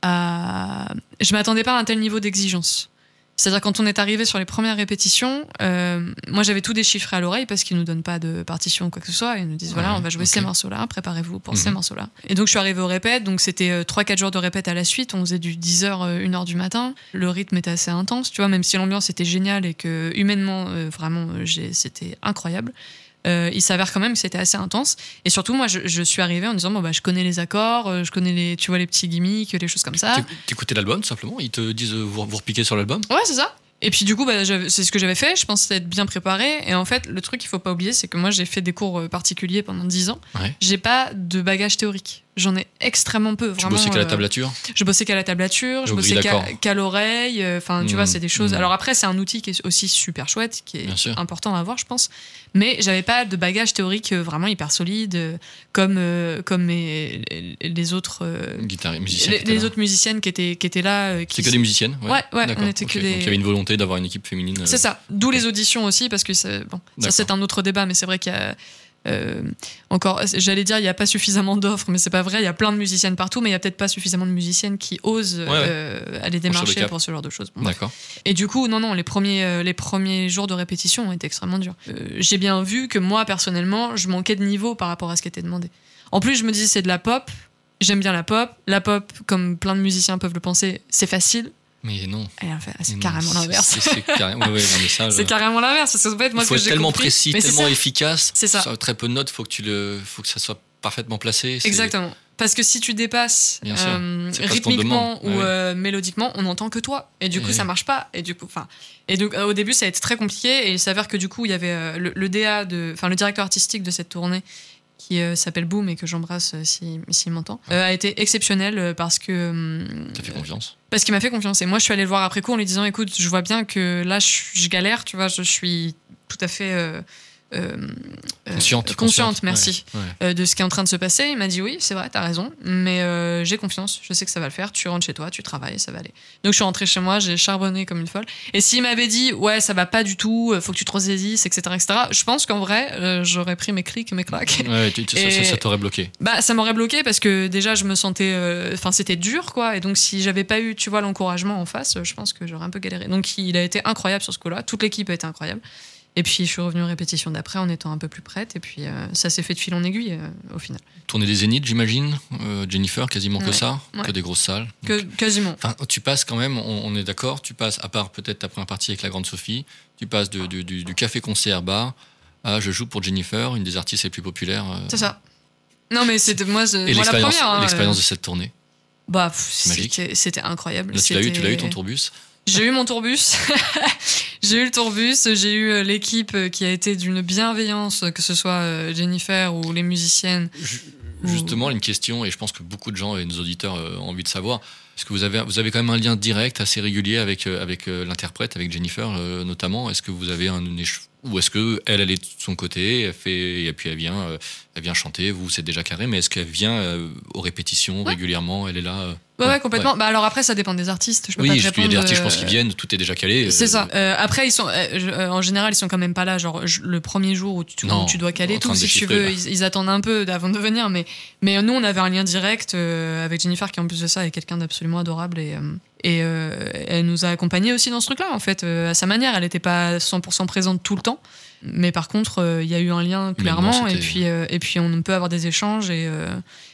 à je m'attendais pas à un tel niveau d'exigence. C'est-à-dire quand on est arrivé sur les premières répétitions, euh, moi j'avais tout déchiffré à l'oreille parce qu'ils nous donnent pas de partition ou quoi que ce soit. Ils nous disent voilà on va jouer ces morceaux-là, préparez-vous pour ces Mhm. morceaux-là. Et donc je suis arrivée au répète, donc c'était 3-4 jours de répète à la suite. On faisait du 10h, 1h du matin. Le rythme était assez intense, tu vois, même si l'ambiance était géniale et que humainement euh, vraiment euh, c'était incroyable. Euh, il s'avère quand même que c'était assez intense. Et surtout, moi, je, je suis arrivée en disant, bon, bah, je connais les accords, euh, je connais les, tu vois, les petits gimmicks, les choses comme ça. T'éc- T'écoutais l'album, tout simplement? Ils te disent, euh, vous, vous repiquez sur l'album? Ouais, c'est ça. Et puis du coup, bah, c'est ce que j'avais fait. Je pensais être bien préparée. Et en fait, le truc qu'il faut pas oublier, c'est que moi, j'ai fait des cours particuliers pendant 10 ans. Ouais. J'ai pas de bagage théorique. J'en ai extrêmement peu. Tu Vraiment, bossais qu'à la euh, tablature Je bossais qu'à la tablature, je bossais qu'à l'oreille. euh, Enfin, tu vois, c'est des choses. Mhm. Alors après, c'est un outil qui est aussi super chouette, qui est important à avoir, je pense. Mais j'avais pas de bagage théorique euh, vraiment hyper solide, comme, comme mes- les autres. Guitare, musicien. les, les autres musiciennes qui étaient, qui étaient là. qui C'est que des musiciennes Ouais, ouais, D'accord, on était que des- Donc il y avait une volonté d'avoir une équipe féminine. C'est ça. D'où les auditions aussi, parce que c'est- bon, ça c'est un autre débat, mais c'est vrai qu'il y a euh, encore, j'allais dire, il n'y a pas suffisamment d'offres, mais c'est pas vrai. Il y a plein de musiciennes partout, mais il y a peut-être pas suffisamment de musiciennes qui osent ouais. euh, aller le démarcher pour ce genre de choses. Bon. D'accord. Et du coup, non, non, les premiers, euh, les premiers jours de répétition ont été extrêmement durs. Euh, J'ai bien vu que moi, personnellement, je manquais de niveau par rapport à ce qui était demandé. En plus, je me disais, c'est de la pop. J'aime bien la pop. La pop, comme plein de musiciens peuvent le penser, c'est facile. Mais non. Mais c'est carrément l'inverse. C'est carrément. ouais, ouais, l'inverse. parce que en fait, moi, il ce faut que être tellement compris- précis, tellement efficace. C'est ça. Très peu de notes, faut que tu le, faut que ça soit parfaitement placé. Exactement. Parce que si tu dépasses euh, rythmiquement ou Ouais. euh, mélodiquement, on n'entend que toi. Et du coup, Ouais. ça marche pas. Et du coup, enfin, et donc euh, au début, ça a été très compliqué. Et il s'avère que du coup, il y avait le, le DA de, enfin, le directeur artistique de cette tournée qui euh, s'appelle Boom et que j'embrasse euh, si s'il m'entend, euh, a été exceptionnel parce que T'as fait confiance. parce qu'il m'a fait confiance. Et moi, je suis allée le voir après coup en lui disant écoute, je vois bien que là, je, je galère, tu vois, je suis tout à fait. Euh, euh, Consciente. consciente, merci Ouais, ouais. euh, de ce qui est en train de se passer. Il m'a dit oui, c'est vrai, t'as raison, mais euh, j'ai confiance, je sais que ça va le faire. Tu rentres chez toi, tu travailles, ça va aller. Donc je suis rentrée chez moi, j'ai charbonné comme une folle. Et s'il m'avait dit ouais, ça va pas du tout, faut que tu te ressaisisses, etc., etc., je pense qu'en vrai, euh, j'aurais pris mes clics, mes claques. Ouais, tu- tu- ça- Et- ça ça t'aurait bloqué. Bah, ça m'aurait bloqué parce que déjà, je me sentais. Enfin, c'était dur, quoi. Et donc, si j'avais pas eu, tu vois, l'encouragement en face, je pense que j'aurais un peu galéré. Donc, il a été incroyable sur ce coup-là. Toute l'équipe a été incroyable. Et puis, je suis revenue en répétition d'après en étant un peu plus prête. Et puis, euh, ça s'est fait de fil en aiguille, euh, au final. Tournée des Zéniths, j'imagine. Euh, Jennifer, quasiment que ça. ouais. Que des grosses salles. Que, quasiment. Enfin, tu passes quand même, on, on est d'accord, tu passes, à part peut-être ta première partie avec la Grande Sophie, tu passes de- du, du café-concert bar à je joue pour Jennifer, une des artistes les plus populaires. C'est ça. Non, mais c'était moi, Et moi la première. hein, l'expérience de cette tournée. Bah, c'était incroyable. Là, tu l'as eu, tu l'as eu ton tourbus. J'ai eu mon tourbus. j'ai eu le tourbus. J'ai eu euh, l'équipe euh, qui a été d'une bienveillance, que ce soit euh, Jennifer ou les musiciennes. Ju- Justement, une question, et je pense que beaucoup de gens et nos auditeurs euh, ont envie de savoir, est-ce que vous avez, vous avez quand même un lien direct assez régulier avec, euh, avec euh, l'interprète, avec Jennifer euh, notamment? Est-ce que vous avez un ou est-ce que elle, elle est de son côté, elle fait, et puis elle vient, euh, elle vient chanter, vous c'est déjà carré, mais est-ce qu'elle vient euh, aux répétitions Ouais. régulièrement? Elle est là euh, Ouais, ouais, ouais, complètement. Bah alors après, ça dépend des artistes. Je peux Oui, pas te qu'il y a des artistes, je pense, euh, qui viennent, tout est déjà calé. C'est euh, ça. Euh, après, ils sont, euh, euh, en général, ils sont quand même pas là. Genre je- le premier jour où tu, Non, où tu dois caler tout, si tu veux, ils, ils attendent un peu avant de venir. Mais, mais nous, on avait un lien direct euh, avec Jennifer, qui en plus de ça est quelqu'un d'absolument adorable et euh, et euh, elle nous a accompagnés aussi dans ce truc-là, en fait, euh, à sa manière. Elle n'était pas 100% présente tout le temps. Mais par contre, euh, il y a eu un lien clairement, et puis, et puis on peut avoir des échanges. Et,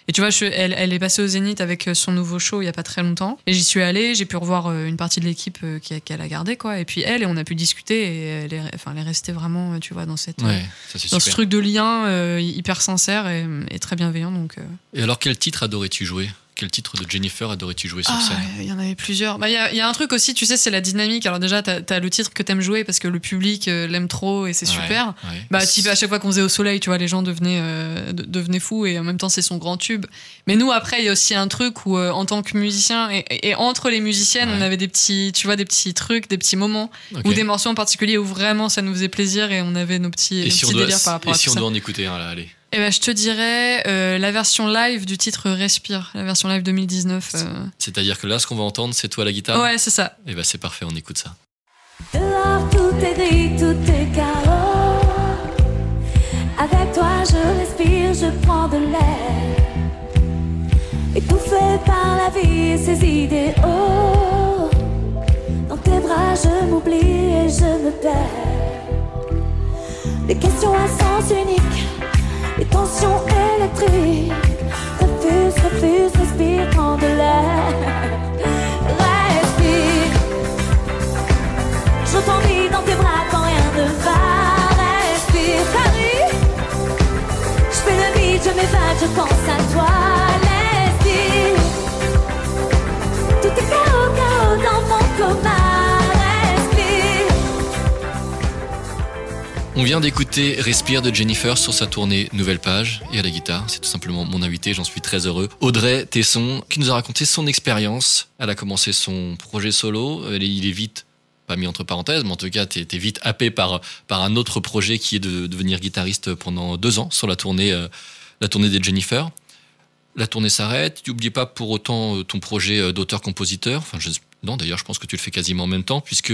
et tu vois, je- elle, elle est passée au Zénith avec son nouveau show il y a pas très longtemps. Et j'y suis allée, j'ai pu revoir une partie de l'équipe qui- qu'elle a gardée, quoi. Et puis elle, et on a pu discuter, et elle est, enfin, elle est restée vraiment, tu vois, dans, cette, Ouais, ça c'est dans ce truc de lien hyper sincère et, et très bienveillant. Donc, Et alors, quel titre adorais-tu jouer? Quel titre de Jennifer adorais-tu jouer sur Ah, scène il y en avait plusieurs. Bah, Il y, a, il y a un truc aussi, tu sais, c'est la dynamique. Alors déjà, t'as as le titre que t'aimes jouer parce que le public euh, l'aime trop et c'est Ouais, super. ouais. Bah, type, à chaque fois qu'on faisait au soleil, tu vois, les gens devenaient, euh, de- devenaient fous et en même temps, c'est son grand tube. Mais nous, après, il y a aussi un truc où, euh, en tant que musicien et, entre les musiciennes, Ouais. on avait des petits, tu vois, des petits trucs, des petits moments ou des morceaux en particulier où vraiment ça nous faisait plaisir et on avait nos petits, Et nos si on petits doit, délires par rapport et à si tout on ça. doit en écouter un là, allez. Eh ben, je te dirais euh, la version live du titre Respire, la version live 2019. euh. C'est-à-dire que là, ce qu'on va entendre, c'est toi à la guitare? Ouais, c'est ça. Et bah c'est parfait, on écoute ça. Dehors tout est gris, tout est chaos. Avec toi je respire, je prends de l'air. Étouffé par la vie et ses idéaux. Dans tes bras je m'oublie et je me perds. Des questions à sens unique, des tensions électriques. Refuse, refuse, respire, prends de l'air. Respire. Je t'envie dans tes bras quand rien ne va. Respire, Paris. Je fais le vide, je m'évade, je pense à toi. On vient d'écouter Respire de Jennifer sur sa tournée Nouvelle Page et à la guitare. C'est tout simplement mon invité, j'en suis très heureux. Audrey Tesson, qui nous a raconté son expérience. Elle a commencé son projet solo. Il est vite, pas mis entre parenthèses, mais en tout cas, es vite happé par, par un autre projet qui est de devenir guitariste pendant deux ans sur la tournée, euh, la tournée des Jennifer. La tournée s'arrête. Tu n'oublies pas pour autant euh, ton projet euh, d'auteur-compositeur. Non, d'ailleurs, je pense que tu le fais quasiment en même temps, puisque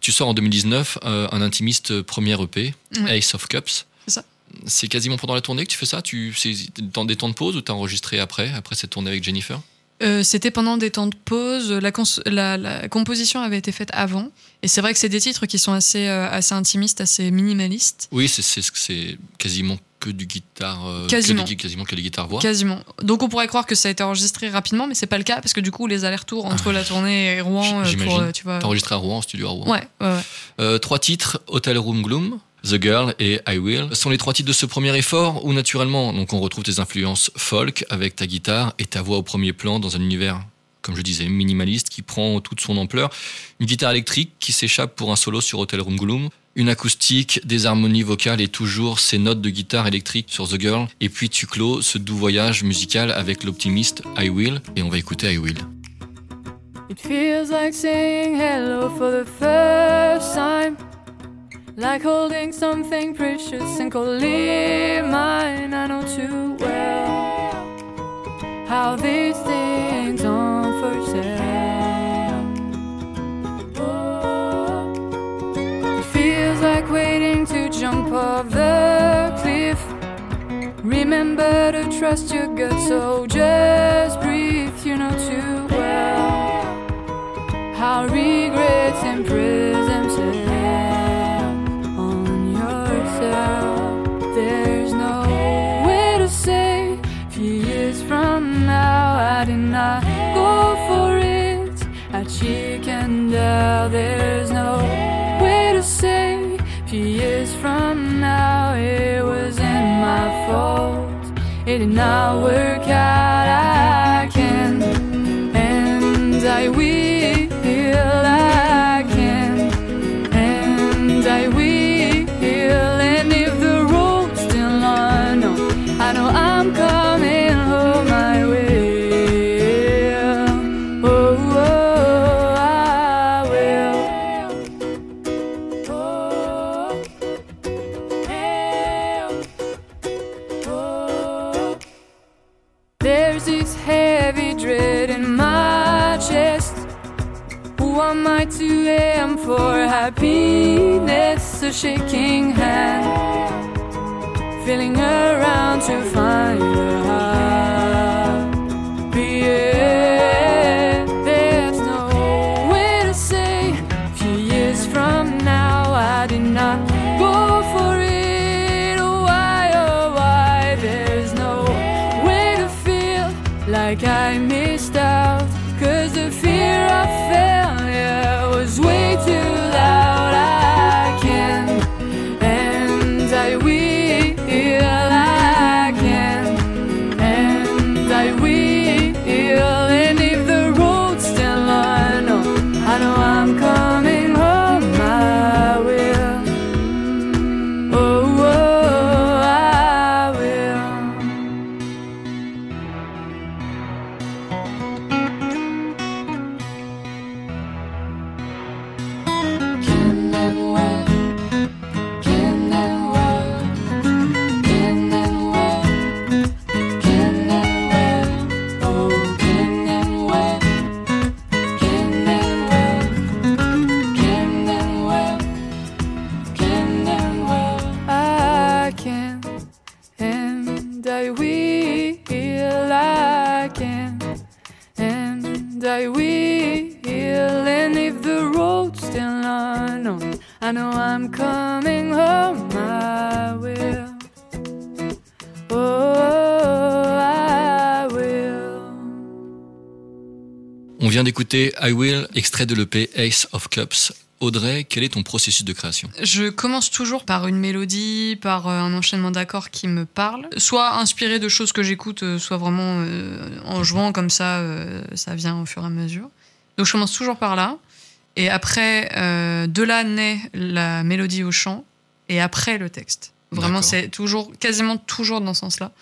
tu sors en 2019 euh, un intimiste premier EP. Ace of Cups. C'est ça. C'est quasiment pendant la tournée que tu fais ça? Tu C'est dans des temps de pause ou t'as enregistré après, après cette tournée avec Jennifer? Euh, C'était pendant des temps de pause. La, cons- la- la composition avait été faite avant. Et c'est vrai que c'est des titres qui sont assez, euh, assez intimistes, assez minimalistes. Oui, c'est- c'est c'est quasiment que du guitare. euh, Quasiment. Que des, quasiment que les guitares voix. Quasiment. Donc on pourrait croire que ça a été enregistré rapidement, mais c'est pas le cas parce que du coup les allers-retours entre la tournée et Rouen, euh, pour, euh, tu vois. T'as enregistré à Rouen, en studio à Rouen. Ouais, ouais, ouais. Euh, trois titres, Hotel Room Gloom, The Girl et I Will, sont les trois titres de ce premier effort où naturellement donc on retrouve tes influences folk avec ta guitare et ta voix au premier plan dans un univers, comme je disais, minimaliste qui prend toute son ampleur. Une guitare électrique qui s'échappe pour un solo sur Hotel Room Gloom, une acoustique, des harmonies vocales et toujours ces notes de guitare électrique sur The Girl. Et puis tu clôt ce doux voyage musical avec l'optimiste I Will et on va écouter I Will. It feels like saying hello for the first time. Like holding something precious and calling mine. I know too well how these things aren't jump off the cliff. Remember to trust your gut, so just breathe. You know too well how regrets impress themselves on yourself. There's no way to say few years from now I did not go for it. I chickened out. There's an hour cast. I Will, extrait de l'EP Ace of Cups. Audrey, quel est ton processus de création? Je commence toujours par une mélodie, par euh, un enchaînement d'accords qui me parle, soit inspiré de choses que j'écoute, euh, soit vraiment euh, en jouant comme ça, euh, ça vient au fur et à mesure. Donc je commence toujours par là. Et après, euh, de là naît la mélodie au chant. et après le texte. Vraiment, c'est toujours, quasiment toujours dans ce sens-là.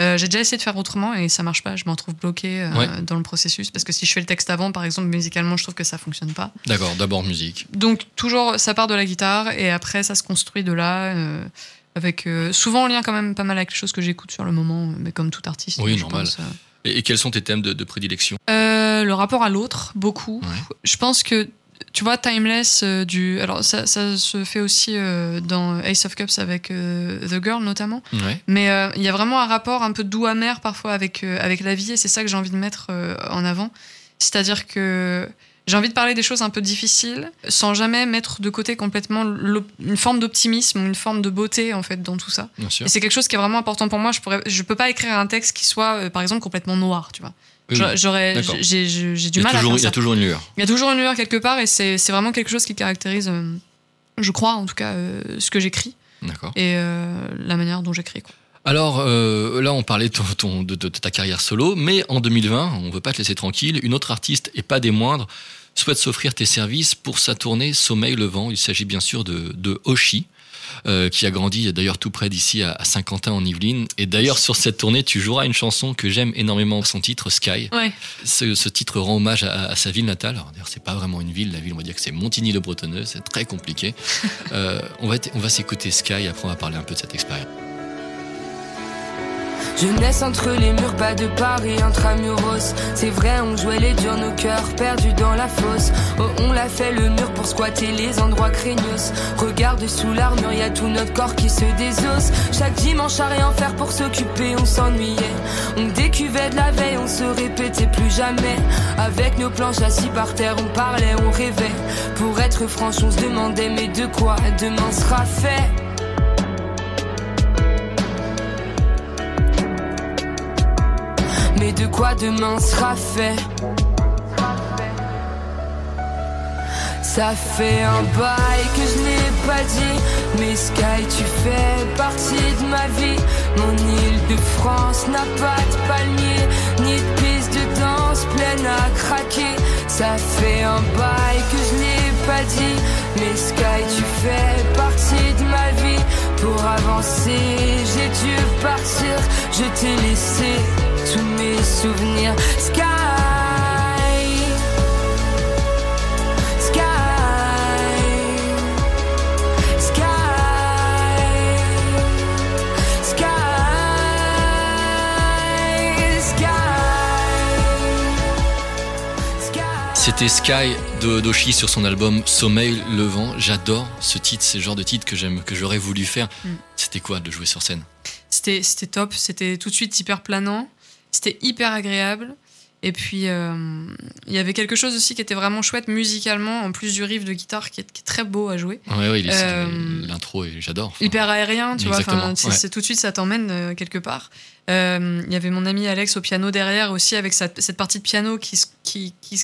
Euh, j'ai déjà essayé de faire autrement et ça marche pas. Je m'en trouve bloqué euh, Ouais. dans le processus parce que si je fais le texte avant, par exemple, musicalement, je trouve que ça fonctionne pas. D'accord, d'abord musique. Donc toujours, ça part de la guitare et après ça se construit de là, euh, avec souvent en lien quand même pas mal avec les choses que j'écoute sur le moment, mais comme tout artiste. Oui, normal. pense. Et, et quels sont tes thèmes de, de prédilection? Le rapport à l'autre, beaucoup. Ouais. Je pense que tu vois Timeless euh, du, alors ça, ça se fait aussi euh, dans Ace of Cups avec euh, The Girl notamment. Ouais. Mais il y a vraiment un rapport un peu doux amer parfois avec, avec la vie et c'est ça que j'ai envie de mettre en avant. C'est-à-dire que j'ai envie de parler des choses un peu difficiles sans jamais mettre de côté complètement une forme d'optimisme une forme de beauté en fait dans tout ça. Bien sûr. Et c'est quelque chose qui est vraiment important pour moi. Je pourrais, je peux pas écrire un texte qui soit par exemple complètement noir, tu vois. Oui, J'a- oui. J'aurais, j'ai, j'ai, du mal à il y a toujours une lueur. Il y a toujours une lueur quelque part et c'est, c'est vraiment quelque chose qui caractérise, euh, je crois en tout cas, euh, ce que j'écris D'accord. et euh, la manière dont j'écris. Quoi. Alors euh, là, on parlait de, ton- ton- de- de ta carrière solo, mais en 2020, on veut pas te laisser tranquille. Une autre artiste, et pas des moindres, souhaite s'offrir tes services pour sa tournée Sommeil le vent. Il s'agit bien sûr de, de Oshi. Euh, qui a grandi d'ailleurs tout près d'ici à, Saint-Quentin en Yvelines. Et d'ailleurs sur cette tournée, tu joueras une chanson que j'aime énormément, son titre Sky. Ouais. Ce, ce titre rend hommage à, à sa ville natale. Alors, d'ailleurs, c'est pas vraiment une ville, la ville, on va dire que c'est Montigny-le-Bretonneux, c'est très compliqué. Euh, on va, on va s'écouter Sky, après on va parler un peu de cette expérience. Jeunesse entre les murs, pas de Paris, intramuros. C'est vrai, on jouait les durs, nos cœurs perdus dans la fosse. Oh, on l'a fait le mur pour squatter les endroits craignos. Regarde sous l'armure, y a tout notre corps qui se désosse. Chaque dimanche à rien faire pour s'occuper, on s'ennuyait. On décuvait de la veille, on se répétait plus jamais. Avec nos planches assis par terre, on parlait, on rêvait. Pour être franche, on se demandait, mais de quoi demain sera fait? Mais de quoi demain sera fait Ça fait un bail que je n'ai pas dit. Mais Sky tu fais partie de ma vie. Mon île de France n'a pas de palmier Ni de piste de danse pleine à craquer. Ça fait un bail que je n'ai pas dit. Mais Sky tu fais partie de ma vie. Pour avancer j'ai dû partir. Je t'ai laissé tous mes souvenirs Sky Sky Sky Sky Sky Sky C'était Sky de Doshi sur son album Sommeil le vent. J'adore ce titre, c'est le genre de titre que j'aime, que j'aurais voulu faire. Mm. C'était quoi de jouer sur scène? C'était, c'était top, c'était tout de suite hyper planant, c'était hyper agréable. Et puis, euh, il y avait quelque chose aussi qui était vraiment chouette musicalement, en plus du riff de guitare qui est, qui est très beau à jouer. Il est- Euh, l'intro j'adore. Hyper aérien, tu vois. C'est, ouais. tout de suite, ça t'emmène euh, quelque part. Euh, Il y avait mon ami Alex au piano derrière aussi, avec sa- cette partie de piano qui, qui, qui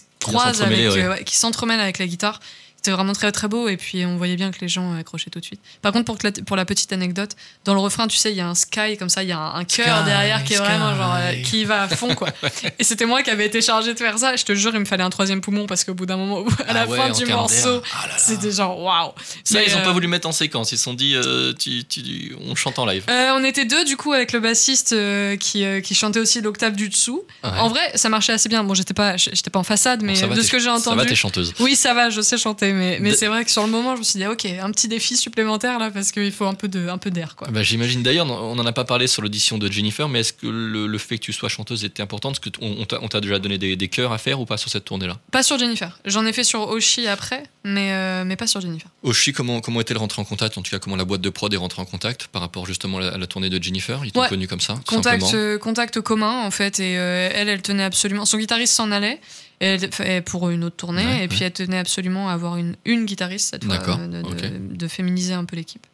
ouais. ouais, qui s'entremêle avec la guitare. C'était vraiment très très beau et puis on voyait bien que les gens accrochaient tout de suite. Par contre, pour, la, pour la petite anecdote, dans le refrain, tu sais, il y a un sky comme ça, il y a un, un cœur derrière qui est vraiment genre euh, qui va à fond quoi. et c'était moi qui avais été chargé de faire ça. Je te jure, il me fallait un troisième poumon parce qu'au bout d'un moment, à la Ah ouais, fin du morceau. Ah c'était genre waouh. Ça, ils ont euh, pas voulu mettre en séquence. Ils se sont dit, euh, tu, tu- on chante en live. Euh, on était deux du coup avec le bassiste euh, qui, euh, qui chantait aussi l'octave du dessous. Ouais. En vrai, ça marchait assez bien. Bon, j'étais pas, j'étais pas en façade, mais va, de ce que j'ai Ça va, entendu. t'es chanteuse. oui, ça va, je sais chanter, mais, c'est vrai que sur le moment, je me suis dit, ok, un petit défi supplémentaire là, parce qu'il faut un peu de, un peu d'air, quoi. Bah, J'imagine d'ailleurs, on n'en a pas parlé sur l'audition de Jennifer, mais est-ce que le, le fait que tu sois chanteuse était important? Est-ce qu'on on t'a déjà donné des, des chœurs à faire ou pas sur cette tournée-là? Pas sur Jennifer. J'en ai fait sur Oshi après, mais, euh, mais pas sur Jennifer. Oshi, comment, comment est-elle rentrée en contact? En tout cas, comment la boîte de prod est rentrée en contact par rapport justement à la, à la tournée de Jennifer? Ils t'ont Ouais. connu comme ça Contact, euh, contact commun en fait, et euh, elle, elle tenait absolument. Son guitariste s'en allait et elle- et pour une autre tournée, Ouais, et puis ouais. elle tenait absolument à avoir une, une guitariste cette fois, euh, de, de féminiser un peu l'équipe.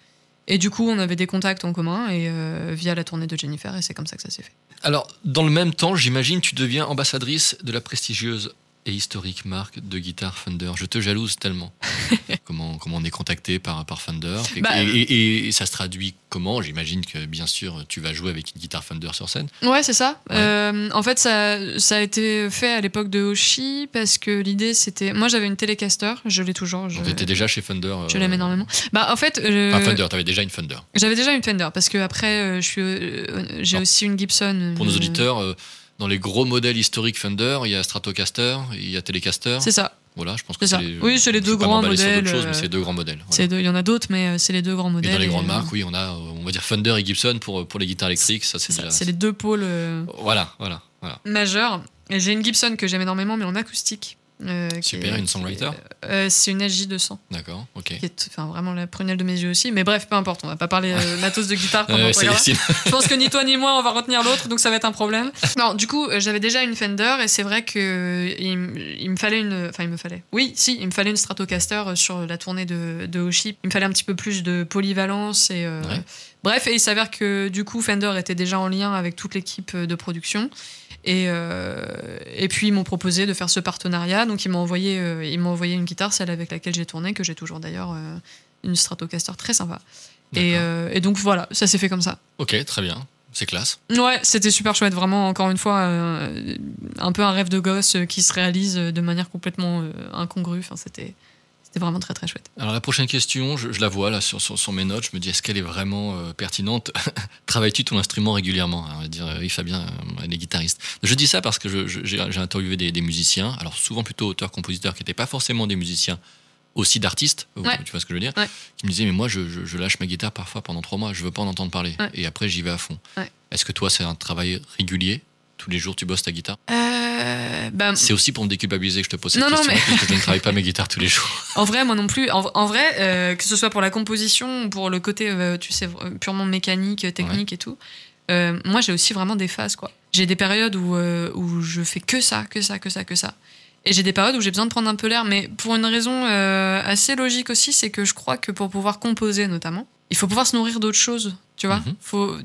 Et du coup, on avait des contacts en commun et euh, via la tournée de Jennifer, et c'est comme ça que ça s'est fait. Alors, dans le même temps, j'imagine, tu deviens ambassadrice de la prestigieuse et historique marque de guitare Fender. Je te jalouse tellement. comment, comment on est contacté par, par Fender et, Bah, et- et- et ça se traduit comment? J'imagine que bien sûr tu vas jouer avec une guitare Fender sur scène. Ouais, c'est ça. Ouais. Euh, en fait, ça, ça a été fait à l'époque de Hoshi parce que l'idée c'était. Moi, j'avais une Telecaster, je l'ai toujours. Je, Donc t'étais déjà chez Fender. euh, je l'aime énormément. Bah, en fait, euh, Enfin Fender, t'avais déjà une Fender. j'avais déjà une Fender parce que après, euh, je suis, euh, j'ai aussi une Gibson. Pour nos euh, auditeurs, euh, dans les gros modèles historiques Fender, il y a Stratocaster, il y a Telecaster. C'est ça. Voilà, je pense que C'est les, Oui, c'est les deux grands modèles, choses, mais euh, c'est les deux grands modèles. voilà. Deux- Il y en a d'autres, mais euh, c'est les deux grands Et modèles. dans les et, grandes euh, marques, oui, on a, euh, on va dire Fender et Gibson pour, pour les guitares électriques. Ça, c'est c'est ça, déjà. c'est les deux pôles euh, Voilà, voilà, voilà. majeurs. Et J'ai une Gibson que j'aime énormément, mais en acoustique. Euh, Super, est- une songwriter euh, C'est une SJ200. D'accord, ok. qui est enfin, vraiment la prunelle de mes yeux aussi. Mais bref, peu importe, on va pas parler euh, matos de guitare pendant Je pense que ni toi ni moi on va retenir l'autre, donc ça va être un problème. Non, du coup, euh, j'avais déjà une Fender et c'est vrai que euh, il, me fallait une. Enfin, il me fallait. Oui, si, il me fallait une Stratocaster euh, sur la tournée de, de Hoshi. Il me fallait un petit peu plus de polyvalence et. euh, Ouais. Bref, et il s'avère que du coup, Fender était déjà en lien avec toute l'équipe euh, de production. Et, euh, et puis ils m'ont proposé de faire ce partenariat. Donc ils m'ont envoyé, euh, ils m'ont envoyé une guitare, celle avec laquelle j'ai tourné, que j'ai toujours d'ailleurs, euh, une Stratocaster très sympa. Et, et donc voilà, ça s'est fait comme ça. Ok, très bien. C'est classe. Ouais, c'était super chouette, vraiment, encore une fois, un peu un rêve de gosse qui se réalise de manière complètement incongrue. Enfin, c'était, c'était vraiment très très chouette. Alors la prochaine question, je, je la vois là sur, sur, sur mes notes, je me dis est-ce qu'elle est vraiment euh, pertinente? Travailles-tu ton instrument régulièrement? On va dire euh, oui Fabien, euh, les guitaristes. Je dis ça parce que j'ai interviewé des, des musiciens, alors souvent plutôt auteurs-compositeurs qui n'étaient pas forcément des musiciens, aussi d'artistes, Ouais. tu vois ce que je veux dire? Ouais. Qui me disaient mais moi je, je- je lâche ma guitare parfois pendant trois mois, je veux pas en entendre parler, Ouais. et après j'y vais à fond. Est-ce que toi c'est un travail régulier? Tous les jours tu bosses ta guitare Euh, bah, C'est aussi pour me déculpabiliser que je te pose cette Non, non, question, mais- parce que je ne travaille pas mes guitares tous les jours. En vrai, moi non plus. En, en vrai, euh, que ce soit pour la composition ou pour le côté, euh, tu sais, purement mécanique, technique et tout, moi j'ai aussi vraiment des phases, quoi. J'ai des périodes où, où je fais que ça, que ça, que ça, que ça. Et j'ai des périodes où j'ai besoin de prendre un peu l'air, mais pour une raison assez logique aussi, c'est que je crois que pour pouvoir composer notamment, il faut pouvoir se nourrir d'autres choses, tu vois. Mhm. Faut,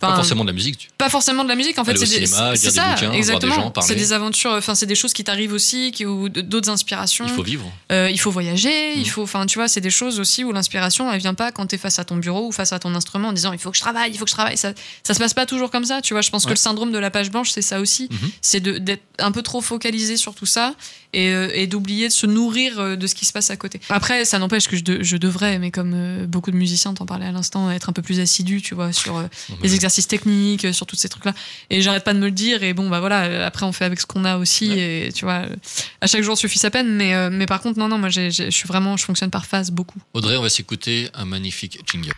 Pas forcément de la musique. tu- pas forcément de la musique en fait c'est ça bouquins, exactement c'est des aventures enfin c'est des choses qui t'arrivent aussi qui, ou d'autres inspirations Il faut vivre. euh, il faut voyager, Mm. il faut, enfin, tu vois, c'est des choses aussi où l'inspiration, elle vient pas quand t'es face à ton bureau ou face à ton instrument en disant il faut que je travaille, il faut que je travaille. Ça, ça se passe pas toujours comme ça, tu vois. Je pense que le syndrome de la page blanche, c'est ça aussi. Mhm. C'est d'être un peu trop focalisé sur tout ça et, euh, et d'oublier de se nourrir euh, de ce qui se passe à côté. Après, ça n'empêche que je, de- je devrais, mais comme beaucoup de musiciens, t'en parlais à l'instant, être un peu plus assidu, tu vois, sur euh, les exercices techniques, euh, sur tous ces trucs-là. Et j'arrête pas de me le dire. Et bon, bah voilà, euh, après, on fait avec ce qu'on a aussi. Et tu vois, à chaque jour suffit sa peine. Mais, euh, mais par contre, non, non, moi, je suis vraiment, je fonctionne par phase beaucoup. Audrey, on va s'écouter un magnifique jingle.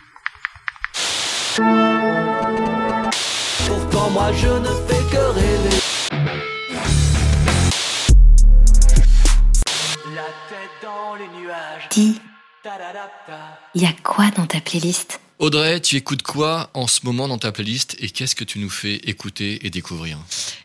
Pourtant moi je ne fais que rêver La tête dans les nuages Dis, Ta-da-da-da. y a quoi dans ta playlist? Audrey, tu écoutes quoi en ce moment dans ta playlist et qu'est-ce que tu nous fais écouter et découvrir?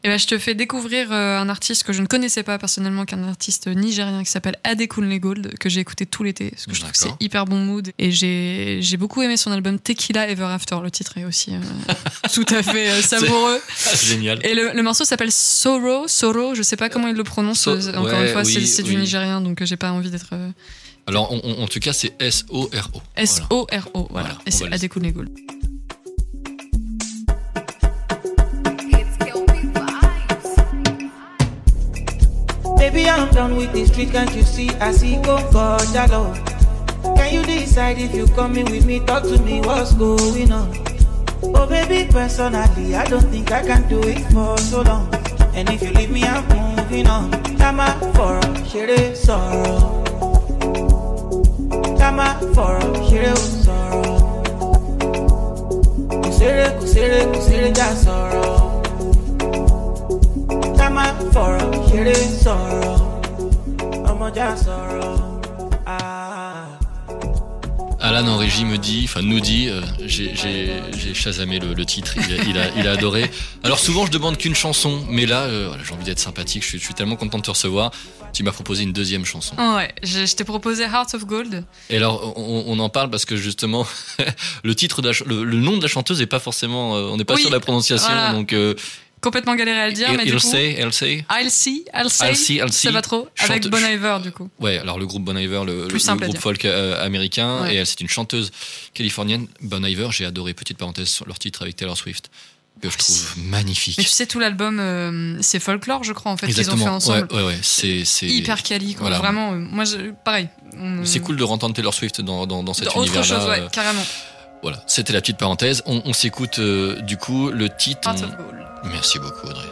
Et ben, je te fais découvrir euh, un artiste que je ne connaissais pas personnellement, qu'un artiste nigérien qui s'appelle Adekunle Gold, que j'ai écouté tout l'été, parce que je trouve que c'est hyper bon mood. Et j'ai beaucoup aimé son album Tequila Ever After. Le titre est aussi euh, tout à fait euh, savoureux. Génial. Et le, le morceau s'appelle Sorrow, Sorrow, je sais pas comment il le prononce. So- euh, Encore ouais, une fois, c'est oui, du nigérien, donc j'ai pas envie d'être. euh, Alors, on- on- en tout cas, c'est S-O-R-O. Voilà. S-O-R-O, voilà. Et c'est Gold. Baby, I'm done with the street, can't you see? I see go God, jalo. Can you decide if you coming with me? Talk to me, what's going on? Oh, baby, personally, I don't think I can do it for so long. And if you leave me, I'm moving on. Tama for a shitty sorrow. Tama for a shitty sorrow. Kusere, kusere, kusere, just sorrow. Tama for a shitty sorrow. Ọmọ já sọ̀rọ̀. Alan en régie me dit, enfin nous dit, euh, j'ai- chasamé le, le titre, il a, il, a, il a adoré. Alors souvent je demande qu'une chanson, mais là euh, j'ai envie d'être sympathique, je suis, je suis tellement content de te recevoir. Tu m'as proposé une deuxième chanson. Oh, ouais, je, je t'ai proposé Heart of Gold. Et alors on, on en parle parce que justement le titre, de la le, le nom de la chanteuse est pas forcément, euh, on n'est pas Oui, sûr de la prononciation, voilà. donc euh, complètement galéré à le dire, Il- mais il du coup. sait, elle sait. I'll see, I'll say. I'll see, I'll see. C'est pas trop. Avec Bon Iver, du coup. Ouais, alors le groupe Bon Iver, le, le- groupe folk euh, américain, Ouais. et elle, c'est une chanteuse californienne. Bon Iver, j'ai adoré, petite parenthèse, sur leur titre avec Taylor Swift, que je trouve magnifique. Mais tu sais, tout l'album, euh, c'est folklore, je crois, en fait, qu'ils ont fait ensemble. Ouais, ouais, ouais, c'est, Hyper quali, quoi. Voilà. Vraiment, euh, moi, je, pareil. on- C'est cool de rentendre Taylor Swift dans, dans, dans cet Dans autre univers-là. chose, ouais, carrément. Voilà, c'était la petite parenthèse. On, on s'écoute euh, du coup le titre. Heart on- of Gold. Merci beaucoup, Audrey.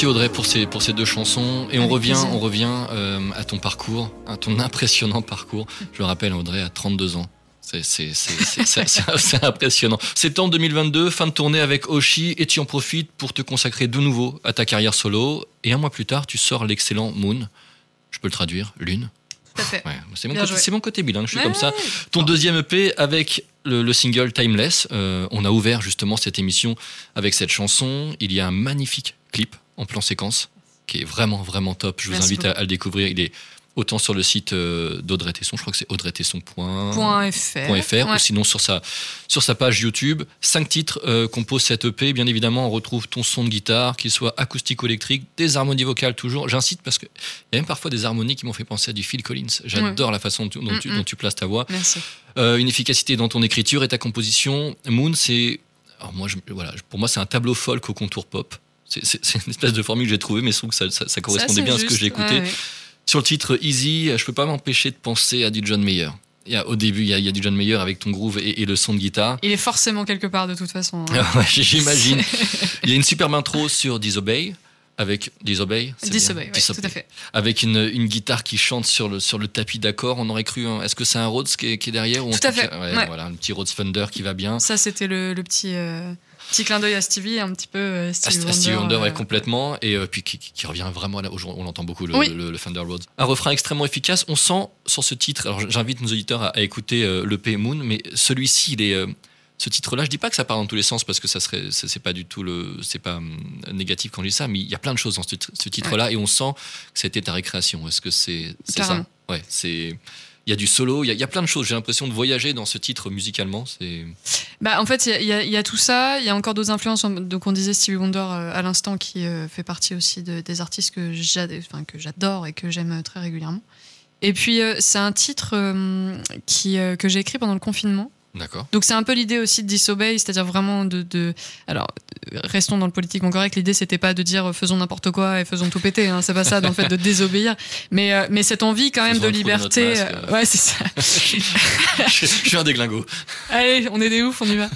Merci Audrey pour ces, pour ces deux chansons. Et on Avec revient, plaisir. on revient euh, à ton parcours, à ton impressionnant parcours. Je le rappelle, Audrey a 32 ans. C'est, impressionnant. Septembre 2022, fin de tournée avec Oshi, et tu en profites pour te consacrer de nouveau à ta carrière solo. Et un mois plus tard, tu sors l'excellent Moon. Je peux le traduire, Lune. À. Ouais, c'est, mon côté, mon bilingue, je suis Ouais, comme ça. Ton deuxième EP avec le, le single Timeless. Euh, on a ouvert justement cette émission avec cette chanson. Il y a un magnifique clip en plan séquence qui est vraiment vraiment top. Je vous Merci invite à, le découvrir. Il est autant sur le site euh, d'Audrey Tesson, je crois que c'est audreytesson.fr Ouais. ou sinon sur sa, sur sa page YouTube. Cinq titres euh, composent cette EP. Bien évidemment, on retrouve ton son de guitare, qu'il soit acoustique ou électrique, des harmonies vocales toujours. J'incite parce qu'il y a même parfois des harmonies qui m'ont fait penser à du Phil Collins. J'adore la façon dont tu, dont, tu, Mm, dont tu places ta voix. Merci. Euh, une efficacité dans ton écriture et ta composition. Moon, c'est. Alors moi, je- voilà, pour moi, c'est un tableau folk au contour pop. C'est- une espèce de formule que j'ai trouvée, mais je trouve que ça, ça- ça correspondait bien à ce que j'ai écouté. Ouais, ouais. Sur le titre Easy, je peux pas m'empêcher de penser à du John Mayer. Il y a, au début, il y, a, il y a du John Mayer avec ton groove et, et le son de guitare. Il est forcément quelque part de toute façon. hein. J'imagine. Il y a une superbe intro sur Disobey. Avec Disobey, Disobey, ouais, tout à fait. Avec une, une guitare qui chante sur le, sur le tapis d'accord. On aurait cru. un- Est-ce que c'est un Rhodes qui est, qui est derrière ou Tout à fait, cas- ouais, ouais. Voilà, un petit Rhodes Fender qui va bien. Ça, c'était le, le petit, euh, petit clin d'œil à Stevie, un petit peu euh, Stevie Wonder. Stevie Wonder, ouais, euh, complètement. Et euh, puis qui, qui- qui revient vraiment là. On l'entend beaucoup, le, Oui. le, le Fender Rhodes. Un refrain extrêmement efficace. On sent sur ce titre. Alors j'invite nos auditeurs à, à écouter le P Moon, mais celui-ci, il est. ce titre-là, je dis pas que ça part dans tous les sens parce que ça serait, c'est pas du tout le, c'est pas hum, négatif quand je dis ça, mais il y a plein de choses dans ce, titre- ce titre-là et on sent que c'était ta récréation. Est-ce que c'est, c'est ça? Ouais, c'est. Il y a du solo, il y a, plein de choses. J'ai l'impression de voyager dans ce titre musicalement. C'est. Bah, en fait, il y a- tout ça. Il y a encore d'autres influences. Donc, on disait Stevie Wonder euh, à l'instant, qui euh, fait partie aussi de- des artistes que j'adore et que j'aime très régulièrement. Et puis, euh, c'est un titre euh, euh, que j'ai écrit pendant le confinement. D'accord. Donc c'est un peu l'idée aussi de disobey, c'est-à-dire vraiment de, de- alors restons dans le politiquement correct. L'idée c'était pas de dire euh, faisons n'importe quoi et faisons tout péter, hein, c'est pas ça, le fait de désobéir, mais euh, mais cette envie quand même Faisons de liberté, masque, euh, euh. ouais c'est ça. je, je suis un déglingo. Allez, on est des oufs, on y va.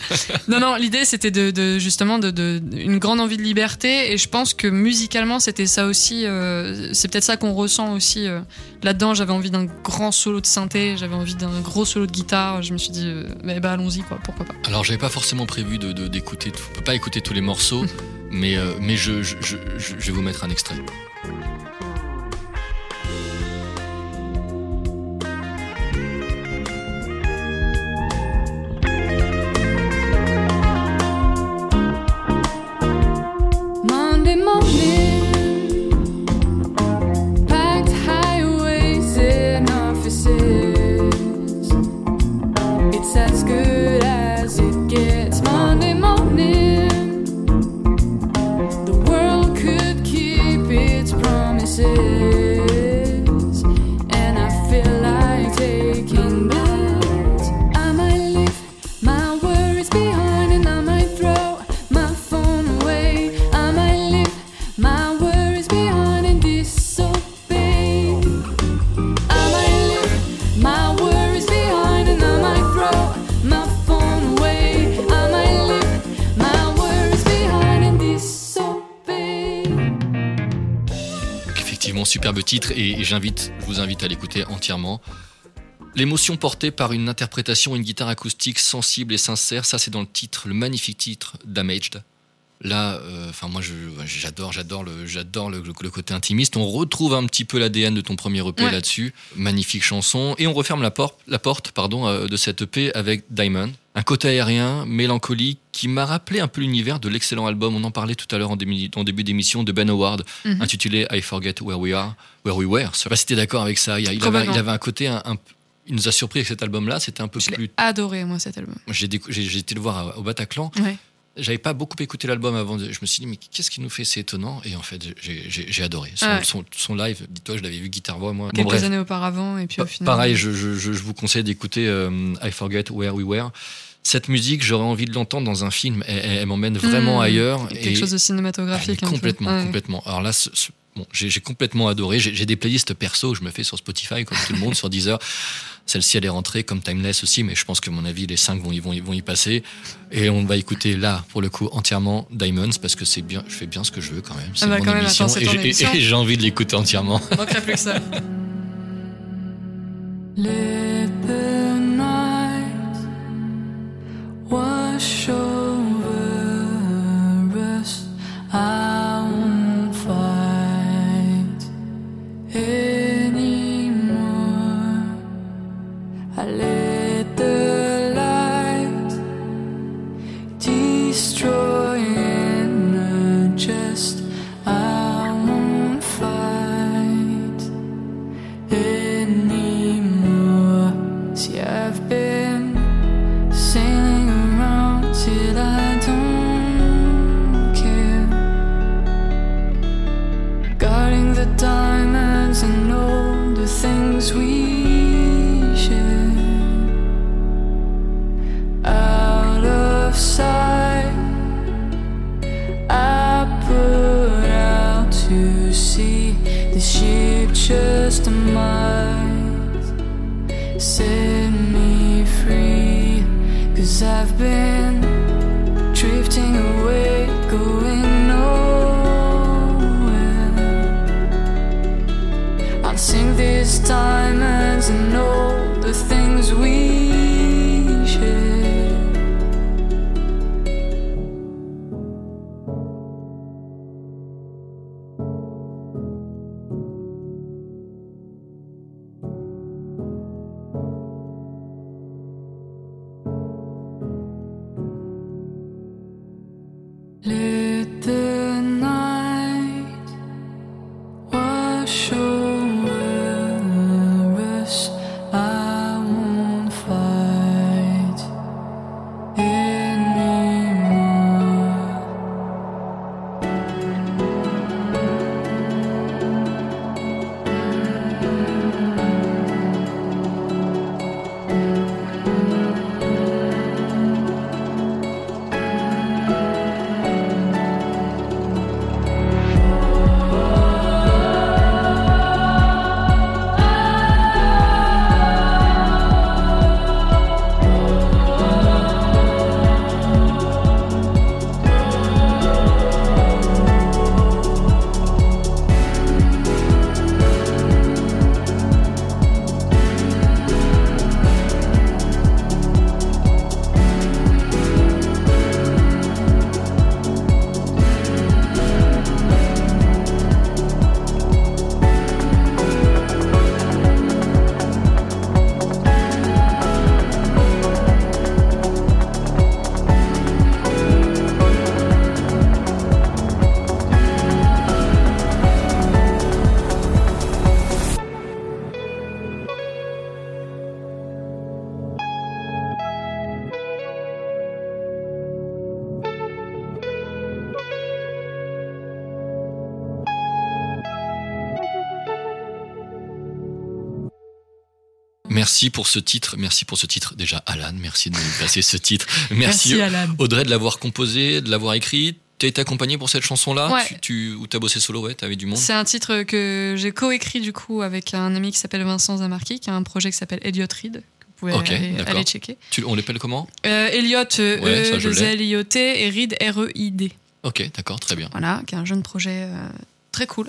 Non, non, l'idée c'était de, de- justement de, de- une grande envie de liberté et je pense que musicalement c'était ça aussi. euh, c'est peut-être ça qu'on ressent aussi euh, là-dedans. J'avais envie d'un grand solo de synthé, j'avais envie d'un gros solo de guitare. Je me suis dit, euh, bah, allons-y quoi, pourquoi pas. Alors j'avais pas forcément prévu de de- d'écouter, tout- on peut pas écouter tous les morceaux, mais euh, mais je, je, je, je- je vais vous mettre un extrait. Effectivement, superbe titre et, et j'invite, vous invite à l'écouter entièrement. L'émotion portée par une interprétation, une guitare acoustique sensible et sincère, ça c'est dans le titre, le magnifique titre Damaged. Là, euh, enfin moi j'adore, j'adore le, j'adore le, le côté intimiste. On retrouve un petit peu l'ADN de ton premier EP Ouais. là-dessus. Magnifique chanson. Et on referme la porte, la porte pardon, euh, de cette EP avec Diamond. Un côté aérien, mélancolique, qui m'a rappelé un peu l'univers de l'excellent album. On en parlait tout à l'heure en, début d'émission de Ben Howard, Mhm. intitulé I Forget Where We Are, Where We Were. Je sais pas si t'es d'accord avec ça. Il, avait, Complètement. il avait un côté un, un- il nous a surpris avec cet album-là. C'était un peu Je plus. adoré, moi, cet album. J'ai j'ai j'ai été le voir au Bataclan. Ouais. J'avais pas beaucoup écouté l'album avant. de- Je me suis dit, mais qu'est-ce qu'il nous fait C'est étonnant. Et en fait, j'ai- adoré. Son, Ouais. son- son live, dis-toi, je l'avais vu guitare-voix, moi. Quelques années auparavant, et puis au final. Pareil, je, je- je- je vous conseille d'écouter euh, I Forget Where We Were. Cette musique, j'aurais envie de l'entendre dans un film. Elle, m'emmène vraiment Mmh, ailleurs. Quelque Et- chose de Ah, cinématographique. peu. complètement, Ouais. complètement. Alors là, ce- ce- bon, j'ai complètement adoré. J'ai j'ai des playlists perso que je me fais sur Spotify, comme tout le monde, sur Deezer. Celle-ci, elle est rentrée comme Timeless aussi, mais je pense que, à mon avis, les cinq vont y, vont, y- vont y passer. Et on va écouter là, pour le coup, entièrement Diamonds, parce que c'est bien, je fais bien ce que je veux quand même. C'est Ah bah, mon quand même, émission, attends, c'est et ton j'ai- émission. et j'ai envie de l'écouter entièrement. Manquerait plus que ça. Let the night wash over us. I the diamonds and all the things we Merci pour ce titre. Merci pour ce titre. Déjà, Alan, merci de nous passer ce titre. Merci, Merci, Alan. Audrey de l'avoir composé, de l'avoir écrit. T'as été accompagné pour cette chanson-là Ouais. tu, tu, Ou t'as bossé solo, ouais, t'avais du monde C'est un titre que j'ai coécrit du coup avec un ami qui s'appelle Vincent Zamarki, qui a un projet qui s'appelle Elliot Reed, vous pouvez aller, aller checker. Tu- On l'appelle comment Euh, Elliot, euh, Ouais, E. L I O T et Reed R E I D. Ok, d'accord, très bien. Voilà, qui est un jeune projet euh, très cool.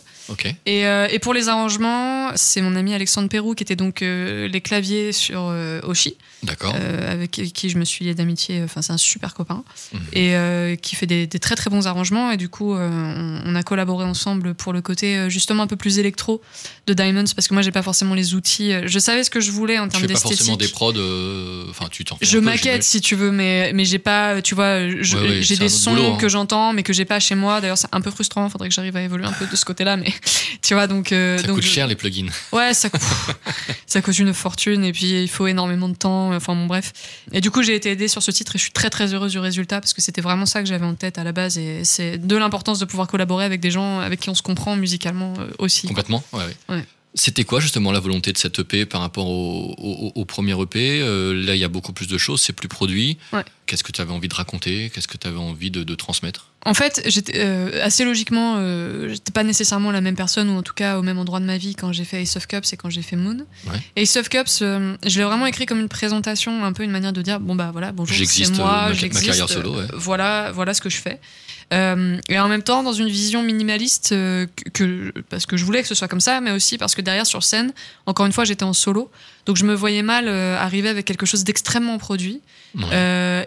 Et, euh, et pour les arrangements, c'est mon ami Alexandre Perrou qui était donc euh, les claviers sur euh, Oshi, D'accord. avec qui je me suis lié d'amitié. Enfin, c'est un super copain Mhm. et qui fait des, des très très bons arrangements. Et du coup, on, on a collaboré ensemble pour le côté justement un peu plus électro de Diamonds parce que moi, j'ai pas forcément les outils. Je savais ce que je voulais en Tu termes fais pas forcément d'esthétique. des prods. Enfin, tu t'en Je maquette j'imagine. si tu veux, mais, mais j'ai pas, tu vois, je- Ouais, ouais, j'ai des sons boulot, hein. que j'entends, mais que j'ai pas chez moi. D'ailleurs, c'est un peu frustrant. Faudrait que j'arrive à évoluer un peu de ce côté-là, mais tu vois, donc. euh, Ça donc coûte cher les plugins. Ouais, ça, coûte- ça coûte une fortune et puis il faut énormément de temps. Enfin bon, bref. Et du coup, j'ai été aidée sur ce titre et je suis très très heureuse du résultat parce que c'était vraiment ça que j'avais en tête à la base et c'est de l'importance de pouvoir collaborer avec des gens avec qui on se comprend musicalement euh, aussi. Complètement. Ouais, ouais. Ouais. C'était quoi justement la volonté de cette EP par rapport au, au- au premier EP Euh, Là, il y a beaucoup plus de choses, c'est plus produit. Ouais. Qu'est-ce que tu avais envie de raconter? Qu'est-ce que tu avais envie de, de transmettre? En fait, j'étais euh, assez logiquement, euh, j'étais pas nécessairement la même personne ou en tout cas au même endroit de ma vie quand j'ai fait Ace of Cups et quand j'ai fait Moon. Ouais. Ace of Cups, euh, je l'ai vraiment écrit comme une présentation, un peu une manière de dire bon bah voilà, bonjour, c'est moi, euh, ma- j'existe, carrière solo, ouais. voilà, voilà ce que je fais. Et en même temps, dans une vision minimaliste, que, parce que je voulais que ce soit comme ça, mais aussi parce que derrière sur scène, encore une fois, j'étais en solo, donc je me voyais mal arriver avec quelque chose d'extrêmement produit. Ouais.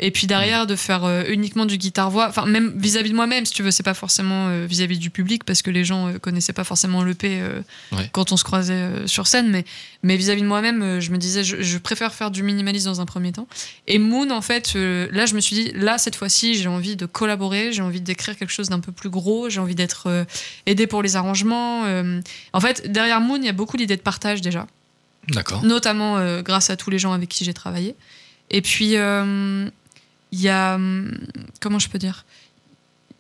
Et puis derrière, de faire euh, uniquement du guitare-voix, enfin, même vis-à-vis de moi-même, si tu veux, c'est pas forcément euh, vis-à-vis du public, parce que les gens euh, connaissaient pas forcément l'EP euh, Ouais. quand on se croisait sur scène, mais, mais vis-à-vis de moi-même, je me disais, je, je préfère faire du minimalisme dans un premier temps. Et Moon, en fait, là, je me suis dit, là, cette fois-ci, j'ai envie de collaborer, j'ai envie d'écrire quelque chose d'un peu plus gros, j'ai envie d'être aidé pour les arrangements. En fait, derrière Moon, il y a beaucoup l'idée de partage déjà D'accord. notamment grâce à tous les gens avec qui j'ai travaillé. Et puis, euh, il y a. hum, Comment je peux dire?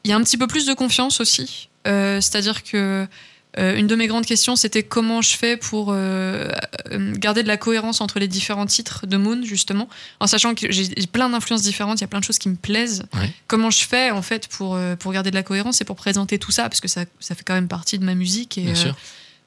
Il y a un petit peu plus de confiance aussi. Euh, C'est-à-dire que. euh, une de mes grandes questions, c'était comment je fais pour euh, euh, garder de la cohérence entre les différents titres de Moon, justement, en sachant que j'ai plein d'influences différentes, il y a plein de choses qui me plaisent. Ouais. Comment je fais, en fait, pour, pour garder de la cohérence et pour présenter tout ça, parce que ça, ça fait quand même partie de ma musique. Et, Bien sûr.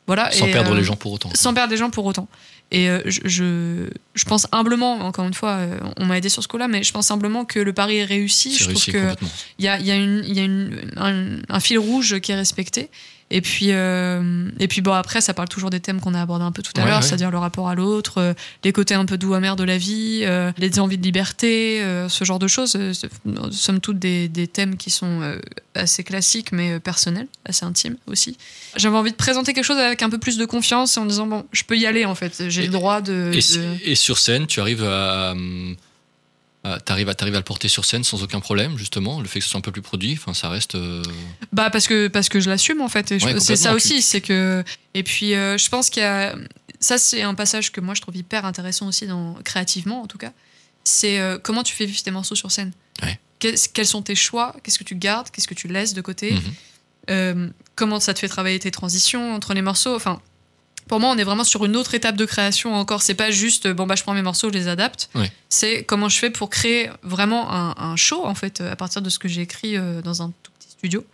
Voilà, Sans et, perdre euh, les gens pour autant. sans perdre les gens pour autant. Et euh, je, je, je pense humblement, encore une fois, euh, on m'a aidé sur ce coup-là, mais je pense humblement que le pari est réussi. C'est Je trouve réussi qu'il complètement. y a, y a, une, y a une, un, un fil rouge qui est respecté. Et puis, euh, et puis bon, après, ça parle toujours des thèmes qu'on a abordés un peu tout à Ouais, l'heure, ouais. c'est-à-dire le rapport à l'autre, euh, les côtés un peu doux amers de la vie, euh, les envies de liberté, ce genre de choses. somme toute des, des thèmes qui sont assez classiques, mais personnels, assez intimes aussi. J'avais envie de présenter quelque chose avec un peu plus de confiance en disant, bon, je peux y aller en fait, j'ai le droit de. Et, de- et sur scène, tu arrives à. À- T'arrives à, t'arrives à le porter sur scène sans aucun problème, justement. Le fait que ce soit un peu plus produit, enfin, ça reste. euh, Bah parce que parce que je l'assume en fait. Ouais, c'est ça aussi, tu- c'est que et puis euh, je pense qu'il y a ça c'est un passage que moi je trouve hyper intéressant aussi dans créativement en tout cas. C'est euh, comment tu fais vivre tes morceaux sur scène. Ouais. Quels, quels sont tes choix? Qu'est-ce que tu gardes? Qu'est-ce que tu laisses de côté? Mhm. Euh, Comment ça te fait travailler tes transitions entre les morceaux? Enfin. Pour moi, on est vraiment sur une autre étape de création encore. C'est pas juste, bon, bah, je prends mes morceaux, je les adapte. Ouais. C'est comment je fais pour créer vraiment un, un show, en fait, à partir de ce que j'ai écrit euh, dans un tout petit studio.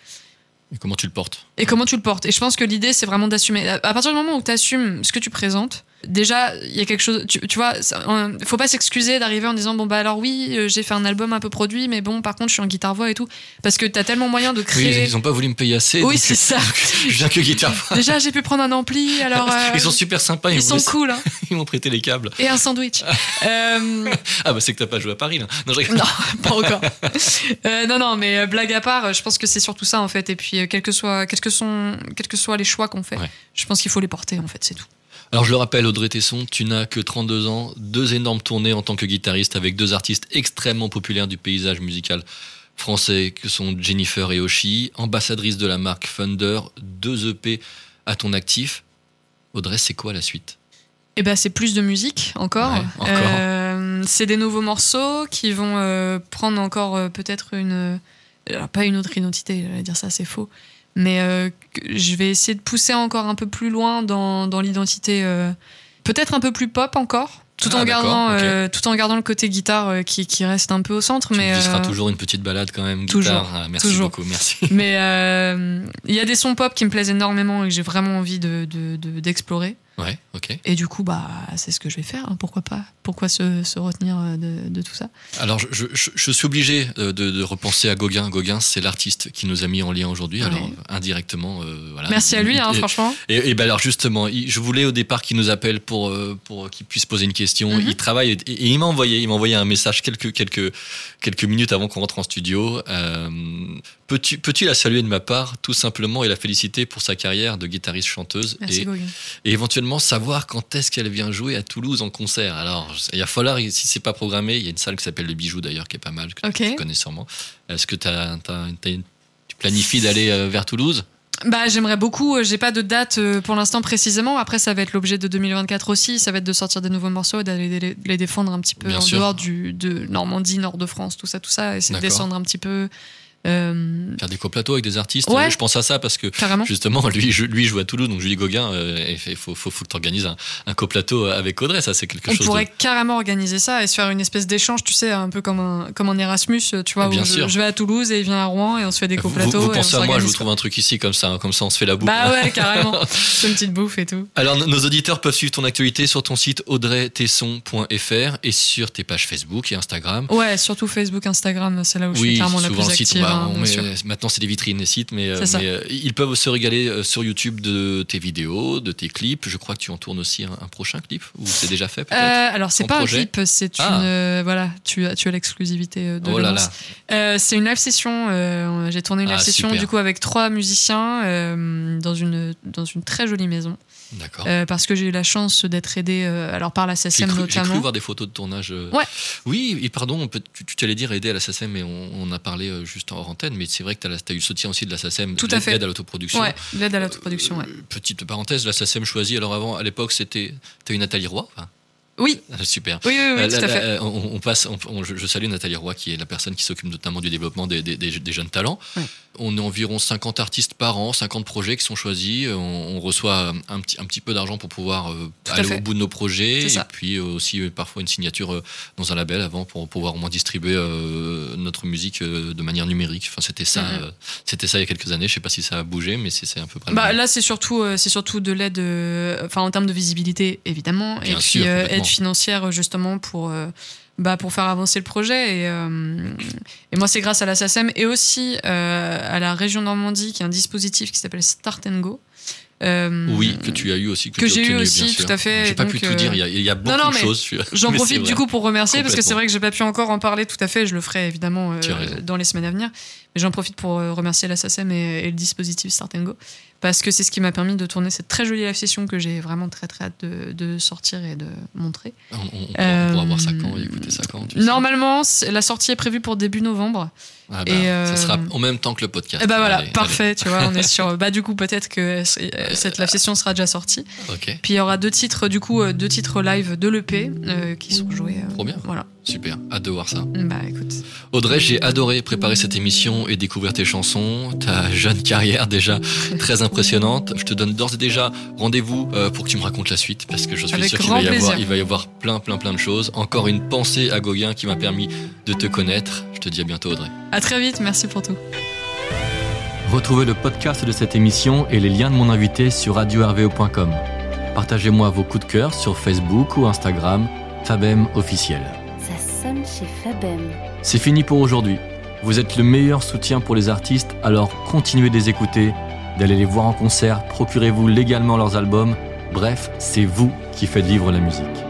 Et comment tu le portes? Et comment tu le portes? Et je pense que l'idée, c'est vraiment d'assumer. À à partir du moment où tu assumes ce que tu présentes, déjà, il y a quelque chose. Tu, tu vois, euh, faut pas s'excuser d'arriver en disant Bon, bah alors oui, euh, j'ai fait un album un peu produit, mais bon, par contre, je suis en guitare-voix et tout. Parce que tu as tellement moyen de Oui, créer. ils ont pas voulu me payer assez. Oui, c'est ça. je viens que guitare. Déjà, j'ai pu prendre un ampli, alors. euh, Ils sont super sympas. ils sont cool, hein. Ils m'ont prêté les câbles. Et un sandwich. Euh, Ah bah c'est que t'as pas joué à Paris là. Non, je. Non, pas encore. Euh, non, non, mais euh, blague à part, je pense que c'est surtout ça en fait. Et puis, euh, quels que soient, quels que sont, quels que soient les choix qu'on fait, Ouais. je pense qu'il faut les porter en fait, c'est tout. Alors je le rappelle, Audrey Tesson, tu n'as que 32 ans, deux énormes tournées en tant que guitariste avec deux artistes extrêmement populaires du paysage musical français que sont Jennifer et Oshi, ambassadrice de la marque Thunder, deux EP à ton actif. Audrey, c'est quoi la suite? Et ben c'est plus de musique encore. Ouais, encore. Euh, c'est des nouveaux morceaux qui vont euh, prendre encore euh, peut-être une, alors, pas une autre identité. J'allais dire ça, c'est faux. Mais euh, je vais essayer de pousser encore un peu plus loin dans, dans l'identité, euh, peut-être un peu plus pop encore. Tout, Ah, en gardant, euh, tout en gardant le côté guitare qui, qui reste un peu au centre. Tu mais glisseras euh, toujours une petite balade quand même. toujours, guitare. Ah, merci toujours. beaucoup, merci. Mais il y a des sons pop qui me plaisent énormément et que j'ai vraiment envie de- de- de- d'explorer. Ouais, ok. Et du coup, bah, c'est ce que je vais faire. hein, Pourquoi pas Pourquoi se, se retenir euh, de, de tout ça Alors, je, je- je suis obligé euh, de, de repenser à Gauguin. Gauguin, c'est l'artiste qui nous a mis en lien aujourd'hui. Ouais. Alors, indirectement, euh, voilà. Merci à lui, hein, Et- franchement. Et, et ben alors justement, je voulais au départ qu'il nous appelle pour euh, pour qu'il puisse poser une question. Mhm. Il travaille et, et il m'a envoyé, il m'a envoyé un message quelques quelques quelques minutes avant qu'on rentre en studio. Euh, Peux-tu peux-tu la saluer de ma part, tout simplement, et la féliciter pour sa carrière de guitariste chanteuse Merci, et, et éventuellement savoir quand est-ce qu'elle vient jouer à Toulouse en concert? Alors il va falloir, si c'est pas programmé, il y a une salle qui s'appelle le Bijou d'ailleurs qui est pas mal, que tu connais sûrement. Est-ce que tu planifies d'aller euh, vers Toulouse? Bah, j'aimerais beaucoup. euh, J'ai pas de date euh, pour l'instant précisément. Après, ça va être l'objet de 2024 aussi. Ça va être de sortir des nouveaux morceaux et d'aller les, défendre un petit peu Bien en sûr. dehors du, de Normandie, nord de France, tout ça, tout ça. Essayer de descendre un petit peu. Euh, Faire des coplateaux avec des artistes. Ouais. Je pense à ça parce que carrément. Justement, lui, je- lui joue à Toulouse, donc dis Gauguin, euh, il faut, faut, faut que tu organises un, un coplateau avec Audrey, ça c'est quelque On chose pourrait de... carrément organiser ça et se faire une espèce d'échange, tu sais, un peu comme un, comme un Erasmus, tu vois, Ah, bien où je, sûr. je vais à Toulouse et il vient à Rouen et on se fait des Vous, coplateaux. vous et on pensez à moi, je vous trouve un truc ici, comme ça, comme ça on se fait la boucle. Bah ouais, carrément. C'est une petite bouffe et tout. Alors, nos auditeurs peuvent suivre ton actualité sur ton site audreytesson.fr et sur tes pages Facebook et Instagram. Ouais, surtout Facebook, Instagram, c'est là où je suis clairement la plus le site, active. Hein, on met- maintenant c'est des vitrines, les sites, mais, euh, mais, euh, ils peuvent se régaler euh, sur YouTube de tes vidéos, de tes clips. Je crois que tu en tournes aussi un, un prochain clip, ou c'est déjà fait peut-être Euh, alors c'est pas projet un clip, c'est Ah. une euh, voilà, tu as tu as l'exclusivité de Oh là l'annonce. là, c'est une live session. J'ai tourné une Ah, live session super. du coup avec trois musiciens dans une dans une très jolie maison. Euh, parce que j'ai eu la chance d'être aidé euh, alors par la SSM cru, j'ai cru notamment. voir des photos de tournage. euh. Ouais. Oui, et pardon, on peut- tu, tu t'allais dire aider à la SACEM, mais on, on a parlé juste en antenne, mais c'est vrai que tu as, eu le soutien aussi de la SACEM, Tout à l'aide- fait. l'aide à l'autoproduction. Ouais, l'aide à l'autoproduction. Ouais. Petite parenthèse, la SACEM choisit, alors avant, à l'époque, c'était. T'as eu Nathalie Roy enfin, Oui, ah, Super. oui, oui, oui, Euh, tout à fait. on, on passe, on- je, je salue Nathalie Roy, qui est la personne qui s'occupe notamment du développement des, des- des- des jeunes talents. On est environ 50 artistes par an, 50 projets qui sont choisis. On, on reçoit un petit, un petit peu d'argent pour pouvoir euh, aller fait. au bout de nos projets. Et puis euh, aussi euh, parfois une signature euh, dans un label avant pour pouvoir au moins distribuer euh, notre musique euh, de manière numérique. Enfin, c'était ça, Mhm. euh, c'était ça il y a quelques années. Je sais pas si ça a bougé, mais c'est un peu près. Bah, là, c'est surtout, euh, c'est surtout de l'aide, euh, enfin en termes de visibilité, évidemment, Bien et sûr, puis euh, aide financière justement pour, euh, bah, pour faire avancer le projet. Et, euh, et moi, c'est grâce à la SACEM et aussi euh, à la région Normandie qui a un dispositif qui s'appelle Start and Go. Euh, oui, que tu as eu aussi. que j'ai eu aussi, tout à fait, J'ai pas pu tout dire. Il y a, il y a beaucoup non, de choses. je- J'en profite du coup pour remercier parce que c'est vrai que j'ai pas pu encore en parler tout à fait. Je le ferai évidemment dans les semaines à venir. J'en profite pour euh, remercier la SACEM et, et le dispositif Start and Go parce que c'est ce qui m'a permis de tourner cette très jolie live session que j'ai vraiment très très hâte de, de sortir et de montrer. On, pourra, Euh, on pourra voir ça quand et écouter ça quand. tu. Normalement, la sortie est prévue pour début novembre. Ah bah, et, euh, Ça sera en même temps que le podcast. Et bah voilà, Allez, parfait. Tu vois, on est sur. Bah du coup, peut-être que euh, cette live session sera déjà sortie. Puis il y aura deux titres du coup, euh, deux titres live de l'EP euh, qui seront joués. euh, trop bien. Voilà. Super, hâte de voir ça. Bah écoute. Audrey, j'ai adoré préparer cette émission et découvrir tes chansons, ta jeune carrière déjà très impressionnante. Je te donne d'ores et déjà rendez-vous euh, pour que tu me racontes la suite parce que je suis Avec sûr qu'il va y avoir, il va y avoir plein, plein, plein de choses. Encore une pensée à Gauguin qui m'a permis de te connaître. Je te dis à bientôt, Audrey. À très vite. Merci pour tout. Retrouvez le podcast de cette émission et les liens de mon invité sur radio-rvo.com. Partagez-moi vos coups de cœur sur Facebook ou Instagram, Fabem officiel. C'est fini pour aujourd'hui. Vous êtes le meilleur soutien pour les artistes, alors continuez de les écouter, d'aller les voir en concert, procurez-vous légalement leurs albums. Bref, c'est vous qui faites vivre la musique.